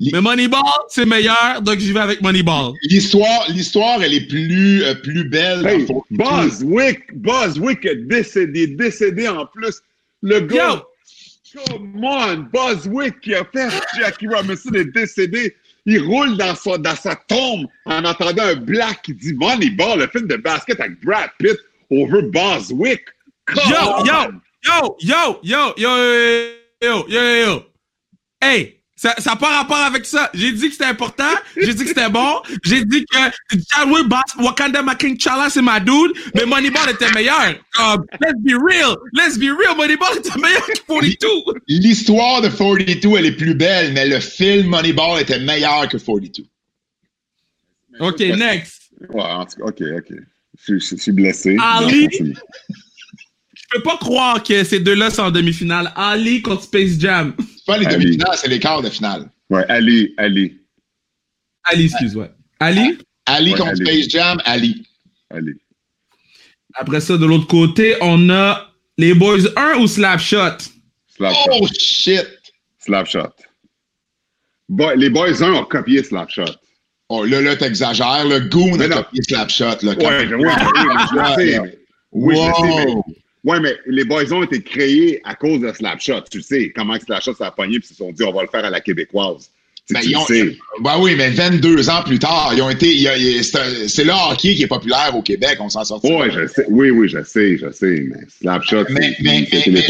Ouais. mais Moneyball, c'est meilleur, donc j'y vais avec Moneyball. L'histoire, l'histoire, elle est plus, euh, plus belle. Hey, 42. Boswick, Boswick est décédé, décédé en plus. Le gars, come on, Boswick qui a fait Jackie Robinson est décédé. Il roule dans, son, dans sa tombe en entendant un black qui dit Moneyball, le film de basket avec Brad Pitt over Boswick. Come Yo, on. yo, yo, yo, yo, yo, yo, yo, yo, yo. Hey, ça n'a pas rapport avec ça. J'ai dit que c'était important. J'ai dit que c'était bon. J'ai dit que Chadwick Boss, Wakanda Making Chala, c'est ma dude. Mais Moneyball était meilleur. Um, let's be real. Let's be real. Moneyball était meilleur que 42. L'histoire de 42, elle est plus belle, mais le film Moneyball était meilleur que 42. OK, next. Ouais, en tout cas, ok, ok. Je, je- je suis blessé. Ali? Je peux pas croire que ces deux-là sont en demi-finale. Ali contre Space Jam. C'est pas les Ali. demi-finales, c'est les quarts de finale. Ouais, Ali, Ali, Ali, excuse-moi. Ali? Ali Ouais, contre Ali. Space Jam, Ali. Ali. Après ça, de l'autre côté, on a les Boys 1 ou Slapshot? Slapshot. Oh shit! Slapshot. Boy- les Boys 1 ont copié Slapshot. Oh, là, là, t'exagères. Le Goon a copié Slapshot. Là, Ouais, je- oui, oui, oui, je le sais. mais- Oui, je le sais, mais- Ouais, mais les Boys ont été créés à cause de Slapshot. Tu le sais comment que Slapshot s'est pogné puis ils se sont dit on va le faire à la québécoise. Ben, ils ont-. Ben oui, mais 22 ans plus tard, ils ont été. c'est le hockey qui est populaire au Québec, on s'en sort. Ouais, je sais. Oui, oui, je sais, je sais. Mais Slapshot, Mais, c'est- mais,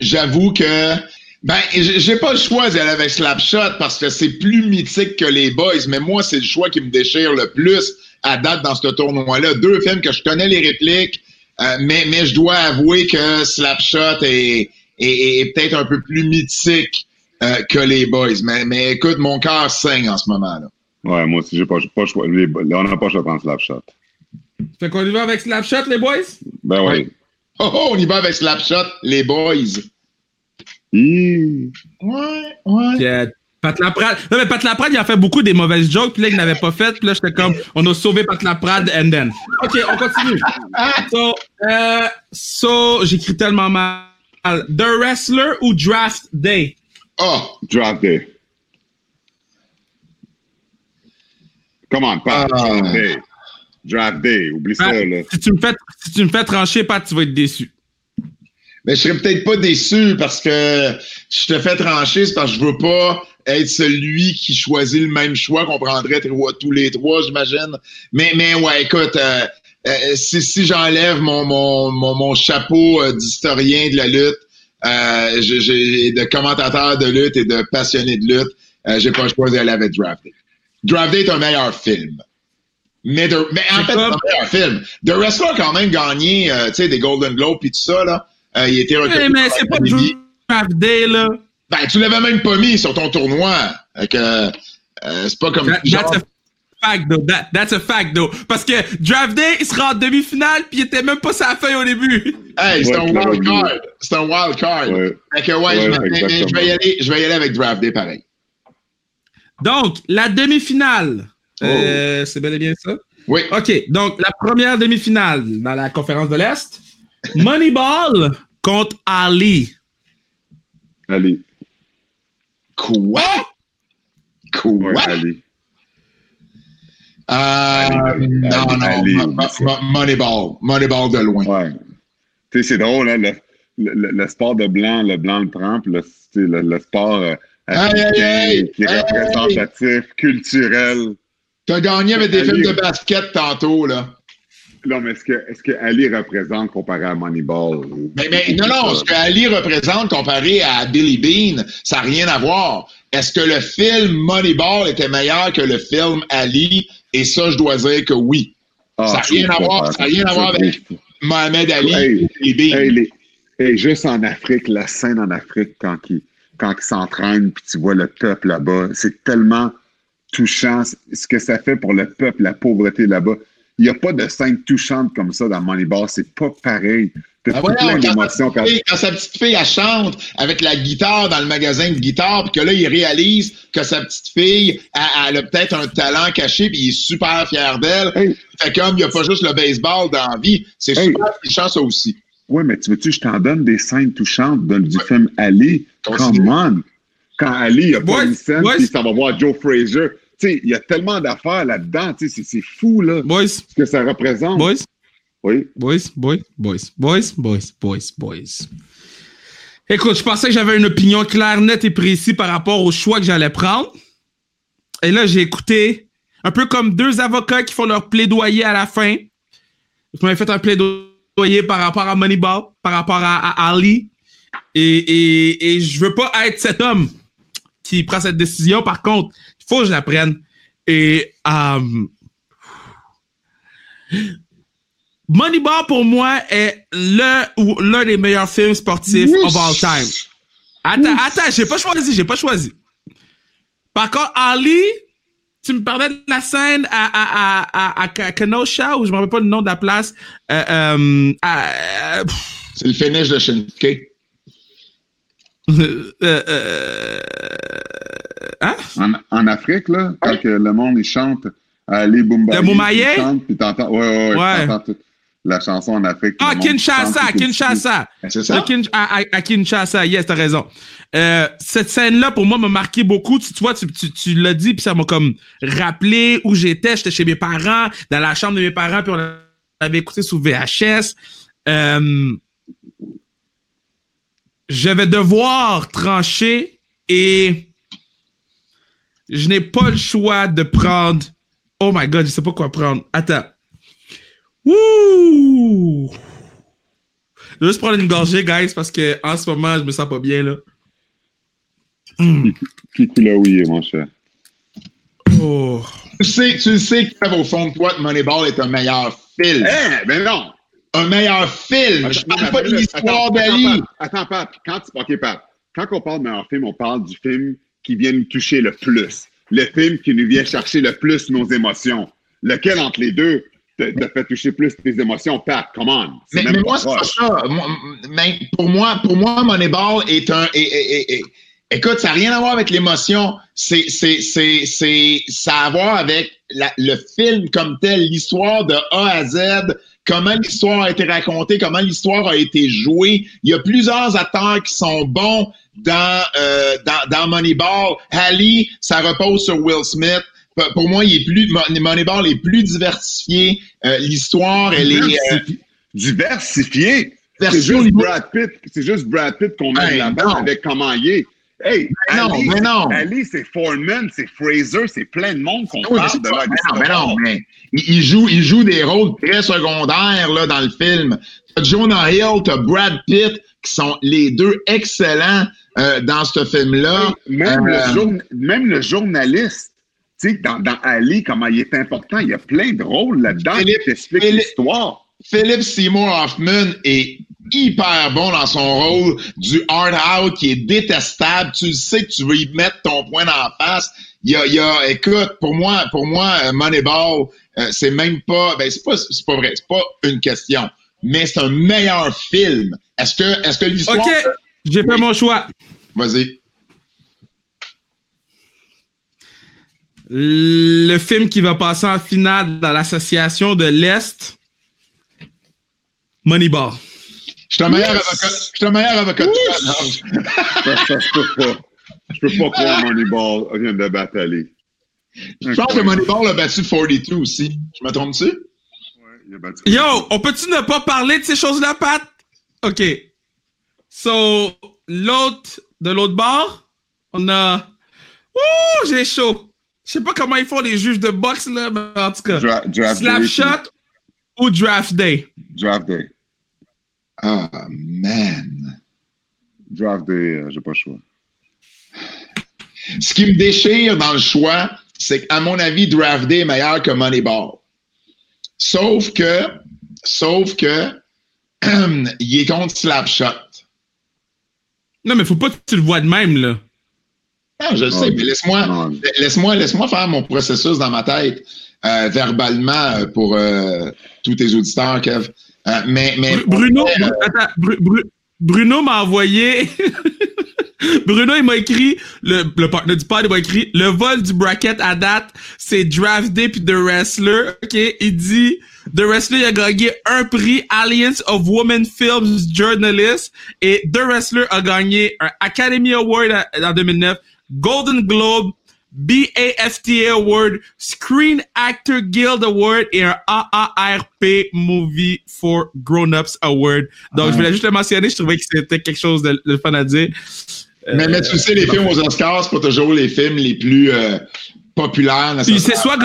j'avoue, que. Ben, j'ai pas le choix d'y aller avec Slapshot parce que c'est plus mythique que les Boys, mais moi, c'est le choix qui me déchire le plus à date dans ce tournoi-là. Deux films que je connais les répliques, euh, mais, mais je dois avouer que Slapshot est, est, est peut-être un peu plus mythique euh, que les Boys. Mais, mais écoute, mon cœur saigne en ce moment-là. Ouais, moi aussi, j'ai pas, j'ai pas. Les- on n'a pas choix de prendre Slapshot. Fait qu'on y va avec Slapshot, les boys? Ben oui. Oh, oh, on y va avec Slapshot, les Boys. Hi. Ouais, ouais. Pat Laprade. Non, mais Pat Laprade, il a fait beaucoup des mauvaises jokes, puis là, il n'avait pas fait, puis là, j'étais comme, on a sauvé Pat Laprade, and then. OK, on continue. So, euh, so, j'écris tellement mal. The Wrestler ou Draft Day? Oh, Draft Day. Come on, Pat. Ah. Draft Day. Draft Day. Oublie Pat, ça, là. si, tu me fais, si tu me fais trancher, Pat, tu vas être déçu. Mais je serais peut-être pas déçu parce que je te fais trancher, c'est parce que je veux pas être celui qui choisit le même choix qu'on prendrait tous les trois, j'imagine. Mais, mais ouais, écoute, euh, euh, si, si j'enlève mon, mon, mon, mon chapeau euh, d'historien de la lutte, euh, j'ai- de commentateur de lutte et de passionné de lutte, euh, j'ai pas le choix d'aller avec Draft Day. Draft Day est un meilleur film. Mais, de- mais en fait, c'est un meilleur film. The Wrestler a quand même gagné, euh, tu sais, des Golden Globes et tout ça, là. Euh, il était Mais, mais c'est pas. Draft Day, là. Ben, tu l'avais même pas mis sur ton tournoi. Euh, c'est pas comme. That- genre- that's a fact, though. That- that's a fact, though. Parce que Draft Day, il sera en demi-finale, puis il était même pas sa feuille au début. Hey, c'est Ouais, un wild card. C'est un wild card. Ouais. Fait que, ouais, Ouais, je, vais y aller, je vais y aller avec Draft Day pareil. Donc, la demi-finale. Oh. Euh, c'est bel et bien ça? Oui. OK. Donc, la première demi-finale dans la conférence de l'Est. Moneyball contre Ali. Ali. Quoi? Quoi? Ouais. Euh, non, non. Moneyball. Moneyball de loin. Ouais. Tu sais, c'est drôle, hein, le, le, le sport de blanc, le blanc le tu sais, le, le sport euh, africain Hey, hey, hey, qui est hey. représentatif, culturel. T'as gagné avec des films de basket tantôt, là. Non, mais est-ce que, Ali représente comparé à Moneyball? Mais, mais non, non, ce que Ali représente comparé à Billy Bean, ça n'a rien à voir. Est-ce que le film Moneyball était meilleur que le film Ali? Et ça, je dois dire que oui. Ah, ça n'a rien à voir, ça rien à voir avec. Mohamed Ali Hey, et Billy Bean. Hey, les- hey, juste en Afrique, la scène en Afrique, quand ils quand ils s'entraînent, puis tu vois le peuple là-bas, c'est tellement touchant ce que ça fait pour le peuple, la pauvreté là-bas. Il n'y a pas de scène touchante comme ça dans Moneyball. C'est pas pareil. Ah, voyons, plein quand, sa quand... fille, quand sa petite fille, elle chante avec la guitare dans le magasin de guitare, puis que là, il réalise que sa petite fille, elle, elle a peut-être un talent caché, puis il est super fier d'elle. Hey. Fait comme il n'y a pas juste le baseball dans la vie, c'est Hey. super touchant ça aussi. Oui, mais tu veux-tu, je t'en donne des scènes touchantes de- du film Ali. Come on! Quand Ali a pas une scène, puis ça va voir Joe Frazier. Il y a tellement d'affaires là-dedans. C'est- fou, là, Boys, ce que ça représente. boys, Oui. boys, boys, boys, boys, boys, boys, boys. Écoute, je pensais que j'avais une opinion claire, nette et précise par rapport au choix que j'allais prendre. Et là, j'ai écouté un peu comme deux avocats qui font leur plaidoyer à la fin. Ils m'avaient fait un plaidoyer par rapport à Moneyball, par rapport à, à Ali. Et, et, et je veux pas être cet homme qui prend cette décision. Par contre, faut que je la prenne. Et euh, Moneyball, pour moi, est le ou l'un des meilleurs films sportifs of all time. Attends, attends, j'ai pas choisi, j'ai pas choisi. Par contre, Ali, tu me parlais de la scène à, à, à, à, à Kenosha, ou je me rappelle pas le nom de la place. Euh, euh, euh, C'est le finish de Shinsuke. euh, euh, hein? En, en Afrique, là, quand que le monde, il chante Ali Boomba. Le Moumaye? Puis t'entends, ouais, ouais, ouais, Ouais. t'entends tout. la chanson en Afrique. Ah, Kinshasa, chante Kinshasa. Ben, C'est ça? Kin- à, Kinshasa, yes, t'as raison. Euh, cette scène-là, pour moi, m'a marqué beaucoup. Tu, tu vois, tu, tu, tu l'as dit, puis ça m'a comme rappelé où j'étais. J'étais chez mes parents, dans la chambre de mes parents, puis on avait écouté sous VHS. Euh, je vais devoir trancher et je n'ai pas le choix de prendre. Oh my god, je sais pas quoi prendre. Attends. Wouh! Je vais juste prendre une gorgée, guys, parce que en ce moment, je me sens pas bien, là. Kikulaouye, mon cher. Oh. Tu sais, tu sais que au fond de toi, Moneyball est un meilleur film. Eh, mais non! Un meilleur film. Je parle pas de l'histoire d'Ali. Attends, Attends, Pat. Quand tu, OK, Pat. Quand on parle de meilleur film, on parle du film qui vient nous toucher le plus. Le film qui nous vient chercher le plus nos émotions. Lequel entre les deux te, te fait toucher plus tes émotions? Pat, come on. Mais, même mais pas moi, c'est pas ça. Moi, mais pour moi, pour moi, Moneyball est un. est- est- est- est- écoute, ça n'a rien à voir avec l'émotion. C'est, c'est, c'est, c'est, ça a à voir avec la- le film comme tel, l'histoire de A à Z, comment l'histoire a été racontée, comment l'histoire a été jouée. Il y a plusieurs acteurs qui sont bons dans, euh, dans, dans Moneyball. Hallie, ça repose sur Will Smith. Pour- moi, il est plus, Mon- Moneyball est plus diversifié. Euh, l'histoire, elle est, euh, Diversifié. Diversifié. C'est juste Brad Pitt. C'est juste Brad Pitt qu'on met Hey, de la non. bas avec comment il est. Hey, Mais non, Ali, mais non. Ali, c'est Foreman, c'est Fraser, c'est plein de monde qu'on Oui, parle de mais non, mais non, mais il, joue, il joue des rôles très secondaires là, dans le film. T'as Jonah Hill, t'as Brad Pitt, qui sont les deux excellents euh, dans ce film-là. Même, Euh, le même le journaliste, tu sais, dans, dans Ali, comment il est important, il y a plein de rôles là-dedans qui Philippe- t'expliquent l'histoire. Philip Seymour Hoffman est hyper bon dans son rôle du hard out qui est détestable. Tu le sais que tu veux y mettre ton point d'en face. Il y a, il y a, écoute, pour moi, pour moi, euh, Moneyball, euh, c'est même pas, ben c'est pas, c'est pas vrai, c'est pas une question, mais c'est un meilleur film. Est-ce que, est-ce que l'histoire, OK, j'ai fait mon choix. vas-y. Le film qui va passer en finale dans l'association de l'Est, Moneyball. Je suis un meilleur avocat, je suis un meilleur avocat. Ça, ça, pas. Je peux pas croire Moneyball vient de battre Ali. Je pense que Moneyball a battu 42 aussi. Je me trompe-tu? Ouais, il a battu. Yo, on peut-tu ne pas parler de ces choses-là, Pat? OK. So, l'autre, de l'autre bord, on a... Ouh, j'ai chaud. Je sais pas comment ils font les juges de boxe, là, mais en tout cas. Dra- draft Slap day, shot ou draft day? Draft day. Ah, man. Draft day, euh, j'ai pas le choix. Ce qui me déchire dans le choix, c'est qu'à mon avis, Draft Day est meilleur que Moneyball. Sauf que, sauf que, il est contre Slapshot. Non, mais faut pas que tu le vois de même, là. Non, je le sais, mais laisse-moi, non. laisse-moi, laisse-moi faire mon processus dans ma tête, euh, verbalement, euh, pour euh, tous tes auditeurs, Kev. Euh, mais, mais, Bru- Bruno, euh, attends, Bru- Bru- Bruno m'a envoyé. Bruno, il m'a écrit, le, le partner du pod, il m'a écrit, le vol du bracket à date, c'est Draft Day puis The Wrestler. OK? Il dit, The Wrestler, il a gagné un prix Alliance of Women Films Journalists et The Wrestler a gagné un Academy Award en 2009, Golden Globe, BAFTA Award, Screen Actor Guild Award et un AARP Movie for Grown-Ups Award. Donc, je voulais juste le mentionner, je trouvais que c'était quelque chose de, de fun à dire. mais, mais tu sais, les films aux Oscars, c'est pas toujours les films les plus euh, populaires. C'est soit,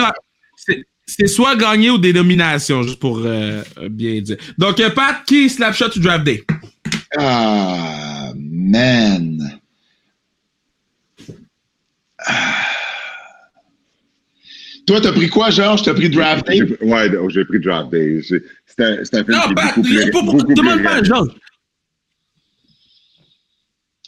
c'est- soit gagné ou des nominations, juste pour euh, euh, bien dire. Donc, euh, Pat, qui est Slapshot ou Draft Day? Ah, man. Ah. Toi, t'as pris quoi, Georges? T'as pris Draft Day? Ouais, j'ai pris Draft Day. C'est un, un film qui Non, est Pat, beaucoup plus, pas- beaucoup demande pas à. Jean.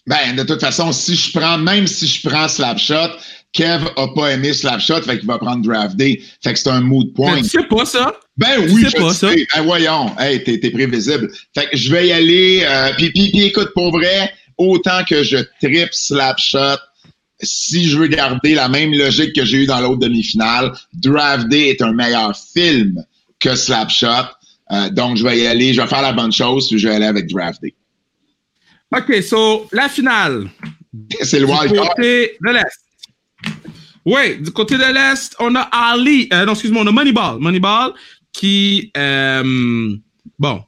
Ben, de toute façon, si je prends, même si je prends Slapshot, Kev a pas aimé Slapshot, fait qu'il va prendre Draft Day. Fait que c'est un mood point. Mais Tu sais pas ça? Ben Tu oui, sais je pas ça. Ben voyons, hey, t'es, t'es prévisible. Fait que je vais y aller. Euh, puis, puis, puis écoute, pour vrai, autant que je tripe Slapshot, si je veux garder la même logique que j'ai eu dans l'autre demi-finale, Draft Day est un meilleur film que Slapshot. Euh, donc, je vais y aller, je vais faire la bonne chose, puis je vais aller avec Draft Day. OK, so, la finale. C'est le wild côté de l'Est. Oui, du côté de l'Est, on a Ali. euh, non, excuse-moi, on a Moneyball. Moneyball qui. euh, bon,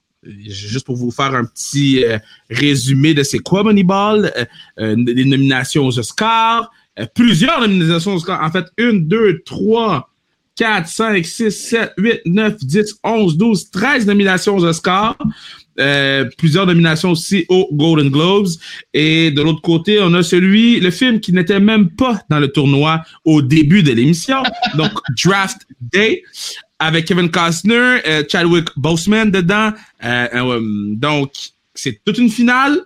juste pour vous faire un petit euh, résumé de c'est quoi Moneyball. euh, euh, nominations aux Oscars. euh, plusieurs nominations aux Oscars. En fait, une, deux, trois. 4, 5, 6, 7, 8, 9, 10, 11, 12, 13 nominations aux Oscars. Euh, plusieurs nominations aussi aux Golden Globes. Et de l'autre côté, on a celui, le film qui n'était même pas dans le tournoi au début de l'émission. Donc, Draft Day avec Kevin Costner, euh, Chadwick Boseman dedans. Euh, euh, donc, c'est toute une finale.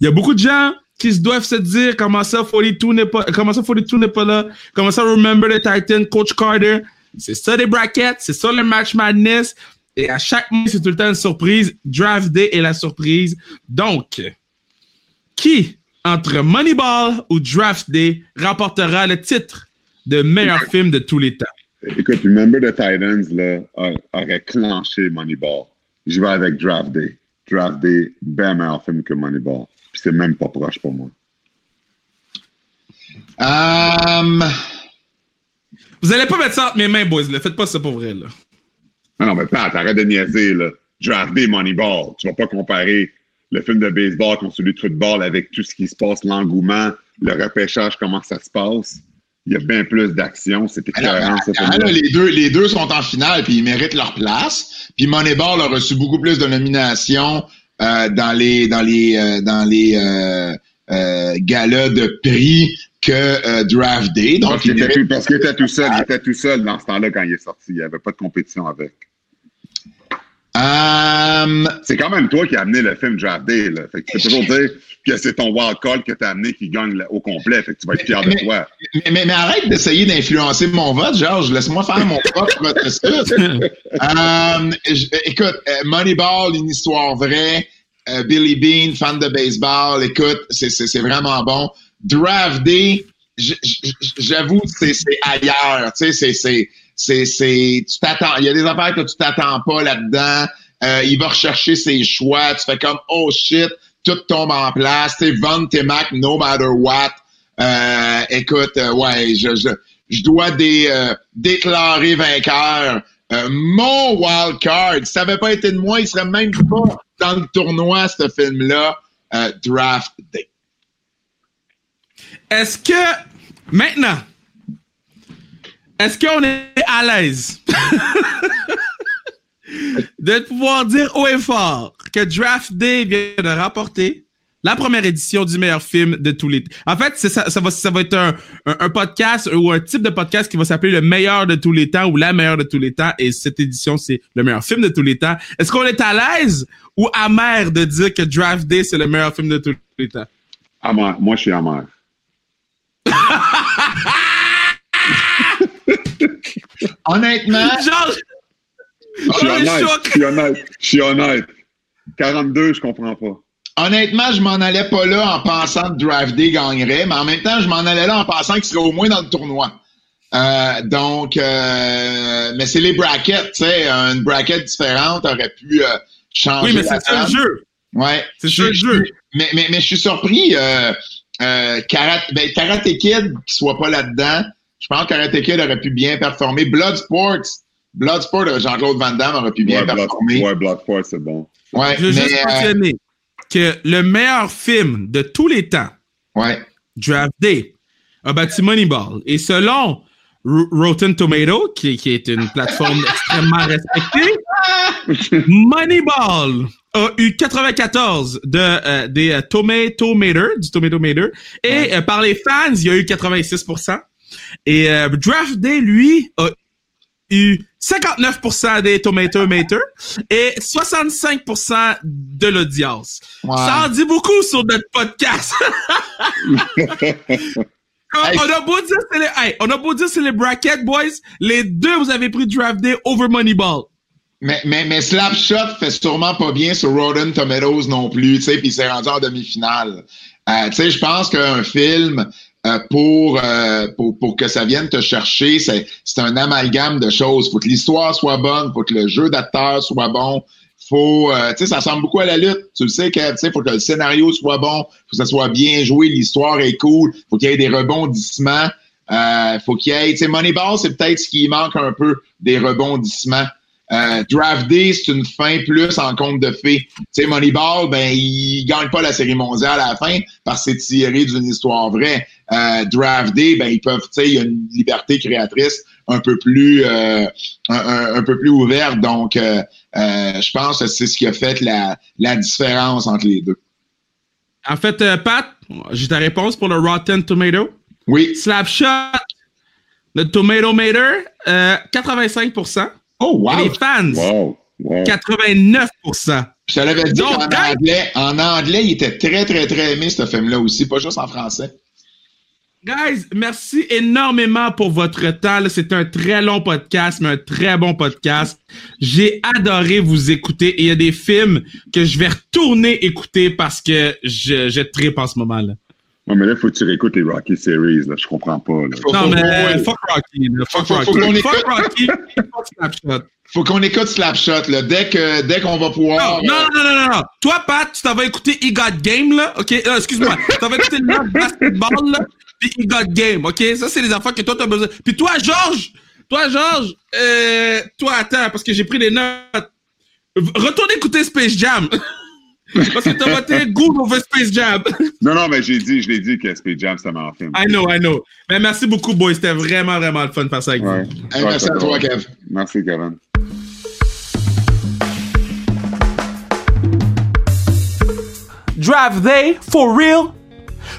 Il y a beaucoup de gens qui se doivent se dire comment ça 42 n'est pas, comment ça 42 n'est pas là, comment ça Remember the Titan, Coach Carter. C'est ça les brackets, c'est ça le match madness. Et à chaque mois, c'est tout le temps une surprise. Draft Day est la surprise. Donc, qui, entre Moneyball ou Draft Day, remportera le titre de meilleur film de tous les temps? Écoute, Remember the Titans, là, aurait clenché Moneyball. Je vais avec Draft Day. Draft Day, bien meilleur film que Moneyball. Puis c'est même pas proche pour moi. Um, Vous allez pas mettre ça entre mes mains, boys. Là. Faites pas ça pour vrai. Là. Non, non, mais Pat, arrête de niaiser, là. Draft Day, Moneyball. Tu vas pas comparer le film de baseball contre celui de football avec tout ce qui se passe, l'engouement, le repêchage, comment ça se passe. Il y a bien plus d'action. C'est alors, écœurant, ce alors, film-là. les, deux, les deux sont en finale, puis ils méritent leur place. Puis Moneyball a reçu beaucoup plus de nominations euh, dans les dans les euh, dans les euh, euh, galas de prix que euh, Draft Day. Donc, Parce qu'il il était, était tout seul. Il était tout seul dans ce temps-là quand il est sorti. Il n'y avait pas de compétition avec. Um, C'est quand même toi qui as amené le film Draft Day. Là. Fait que tu peux toujours dire que c'est ton wild call que tu as amené qui gagne au complet. Fait que tu vas être fier de Mais- toi. mais, mais, mais arrête d'essayer d'influencer mon vote, Georges. Laisse-moi faire mon propre processus. Um, écoute, euh, Moneyball, une histoire vraie. Euh, Billy Bean, fan de baseball. Écoute, c'est, c'est, c'est vraiment bon. Draft Day, j'avoue, c'est, c'est ailleurs. Tu sais, c'est, c'est, c'est, tu t'attends. Il y a des affaires que tu t'attends pas là-dedans. Euh, il va rechercher ses choix. Tu fais comme, oh shit, tout tombe en place. Tu vendre tes Mac no matter what. Euh, écoute, euh, ouais, je, je, je dois dé- euh, déclarer vainqueur. Euh, mon wild card, ça avait pas été de moi, il serait même pas dans le tournoi, ce film-là. Draft Day. Est-ce que, maintenant, est-ce qu'on est à l'aise de pouvoir dire haut et fort que Draft Day vient de rapporter la première édition du meilleur film de tous les temps? En fait, ça, ça, va, ça va être un, un, un podcast ou un type de podcast qui va s'appeler le meilleur de tous les temps ou la meilleure de tous les temps. Et cette édition, c'est le meilleur film de tous les temps. Est-ce qu'on est à l'aise ou amer de dire que Draft Day, c'est le meilleur film de tous les temps? Amer. Moi, je suis amer. Honnêtement, Genre, Je suis Oh, honnête. Je suis honnête. Je suis honnête. 42, je comprends pas. honnêtement, je m'en allais pas là en pensant que Draft Day gagnerait, mais en même temps, je m'en allais là en pensant qu'il serait au moins dans le tournoi. Euh, donc, euh, mais c'est les brackets, tu sais, une bracket différente aurait pu euh, changer. oui, mais c'est ça le jeu. Ouais. C'est ça le je- jeu. Mais, mais, mais je suis surpris, euh, euh, Karate, ben, Karate Kid qui soit pas là-dedans. Je pense que Karate Kid aurait pu bien performer. Bloodsport, Bloodsport, euh, Jean-Claude Van Damme aurait pu bien Ouais, Blood, performer. ouais, Bloodsport, c'est bon. Ouais, Je veux mais, juste euh, mentionner que le meilleur film de tous les temps, ouais. Draft Day, a battu Moneyball. Et selon R- Rotten Tomato, qui, qui est une plateforme extrêmement respectée, Moneyball a eu 94 de, euh, des euh, Tomato Meter, du Tomato Meter. Et euh, par les fans, il y a eu 86%. Et euh, Draft Day, lui, a eu 59% des Tomato Meter et 65% de l'audience. Ça en dit beaucoup sur notre podcast. On a beau dire c'est les, hey, on a beau dire c'est les bracket boys, les deux vous avez pris Draft Day over Moneyball. Mais, mais, mais Slapshot fait sûrement pas bien sur Rotten Tomatoes non plus, tu sais, puis il s'est rendu en demi-finale. Euh, tu sais, je pense qu'un film euh, pour, euh, pour, pour que ça vienne te chercher. C'est, c'est un amalgame de choses. Faut que l'histoire soit bonne, faut que le jeu d'acteur soit bon. Faut, euh, tu sais, ça ressemble beaucoup à la lutte. Tu le sais que, tu sais, faut que le scénario soit bon, faut que ça soit bien joué, l'histoire est cool, faut qu'il y ait des rebondissements. Euh, faut qu'il y ait, tu sais, Moneyball, c'est peut-être ce qui manque un peu des rebondissements. Euh, Draft Day, c'est une fin plus en compte de fait. Tu sais, Moneyball, ben, il gagne pas la série mondiale à la fin parce que c'est tiré d'une histoire vraie. Euh, Draft Day, ben, ils peuvent, tu sais, il y a une liberté créatrice un peu plus, euh, un, un, un, peu plus ouverte. Donc, je pense que c'est ce qui a fait la, la différence entre les deux. En fait, Pat, j'ai ta réponse pour le Rotten Tomato. Oui. Slapshot, le Tomato Mater, euh, 85%. Oh, wow. Les fans, Wow. wow. 89%. Je te l'avais dit Donc, guys- anglais, en anglais, il était très, très, très aimé, ce film-là aussi, pas juste en français. Guys, merci énormément pour votre temps. C'est un très long podcast, mais un très bon podcast. J'ai adoré vous écouter et il y a des films que je vais retourner écouter parce que je, je tripe en ce moment-là. Non, mais là, faut que tu réécoutes les Rocky Series, là. Je comprends pas, là. Faut- Non, faut- mais faut- fuck Rocky. là. Fuck Faut- faut Rocky. qu'on Fuck écoute. Rocky. Fuck. Faut qu'on écoute Slapshot, là. Dès que, dès qu'on va pouvoir. Non, euh, non, non, non, non, non. Toi, Pat, tu t'en vas écouter He Got Game, là. OK? Euh, excuse-moi. Tu t'en vas écouter le basketball, là. Puis He Got Game, OK? Ça, c'est les affaires que toi, t'as besoin. Puis toi, Georges, toi, Georges, euh, toi, attends, parce que j'ai pris des notes. Retourne écouter Space Jam. parce que t'as voté Good over Space Jam. Non, non, mais j'ai dit, je l'ai dit que Space Jam, c'est un meilleur film. I know, I know. Mais merci beaucoup, boys. C'était vraiment, vraiment le fun de faire ça avec Ouais. vous. hey, merci à toi. Kev. Merci, Kevin. Draft Day, for real?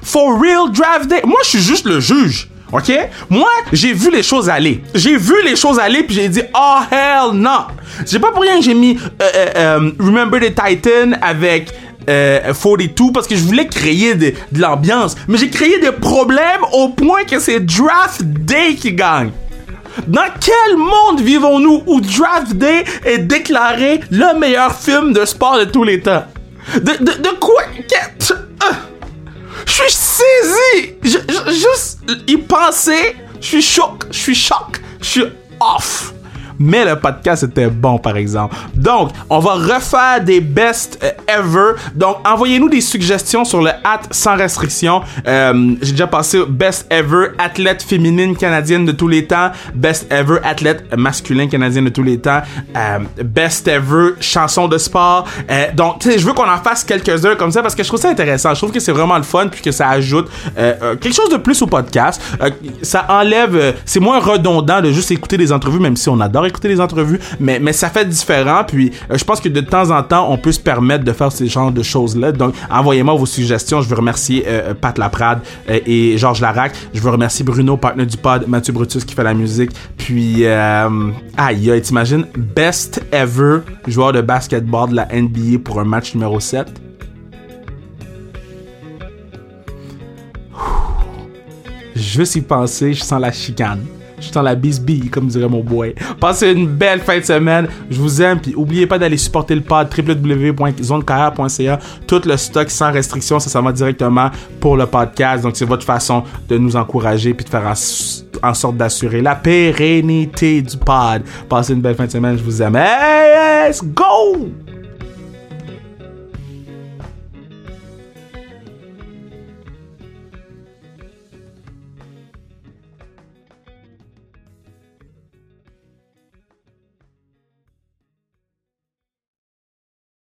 For real Draft Day? Moi, je suis juste le juge. OK? Moi, j'ai vu les choses aller. J'ai vu les choses aller, puis j'ai dit, oh hell no! C'est pas pour rien que j'ai mis euh, euh, euh, Remember the Titan avec euh, 42 parce que je voulais créer de, l'ambiance. Mais j'ai créé des problèmes au point que c'est Draft Day qui gagne. Dans quel monde vivons-nous où Draft Day est déclaré le meilleur film de sport de tous les temps? De, de, quoi? ah. Je suis saisi! Je, je- juste y penser, je suis choc, je suis choc, je suis off. Mais le podcast était bon, par exemple. Donc, on va refaire des best euh, ever. Donc, envoyez-nous des suggestions sur le hat sans restriction. Euh, J'ai déjà passé best ever athlète féminine canadienne de tous les temps, best ever athlète masculin canadien de tous les temps, euh, best ever chanson de sport. Donc, je veux qu'on en fasse quelques-uns comme ça parce que je trouve ça intéressant. Je trouve que c'est vraiment le fun puis que ça ajoute quelque chose de plus au podcast. Ça enlève, c'est moins redondant de juste écouter des entrevues, même si on adore écouter les entrevues, mais, mais ça fait différent. Puis, euh, je pense que de temps en temps, on peut se permettre de faire ces genres de choses-là. Donc, envoyez-moi vos suggestions. Je veux remercier euh, Pat Laprade euh, et Georges Larac. Je veux remercier Bruno, partenaire du pod, Mathieu Brutus qui fait la musique. Puis, euh, aïe, aïe, t'imagines, best ever joueur de basketball de la NBA pour un match numéro 7. Juste y penser, je sens la chicane. Je sens la bisbille, comme dirait mon boy. Passez une belle fin de semaine. Je vous aime. Puis oubliez pas d'aller supporter le pod www.zonecarrière.ca. Tout le stock sans restriction, ça s'en va directement pour le podcast. Donc c'est votre façon de nous encourager puis de faire en, sorte d'assurer la pérennité du pod. Passez une belle fin de semaine. Je vous aime. Let's go!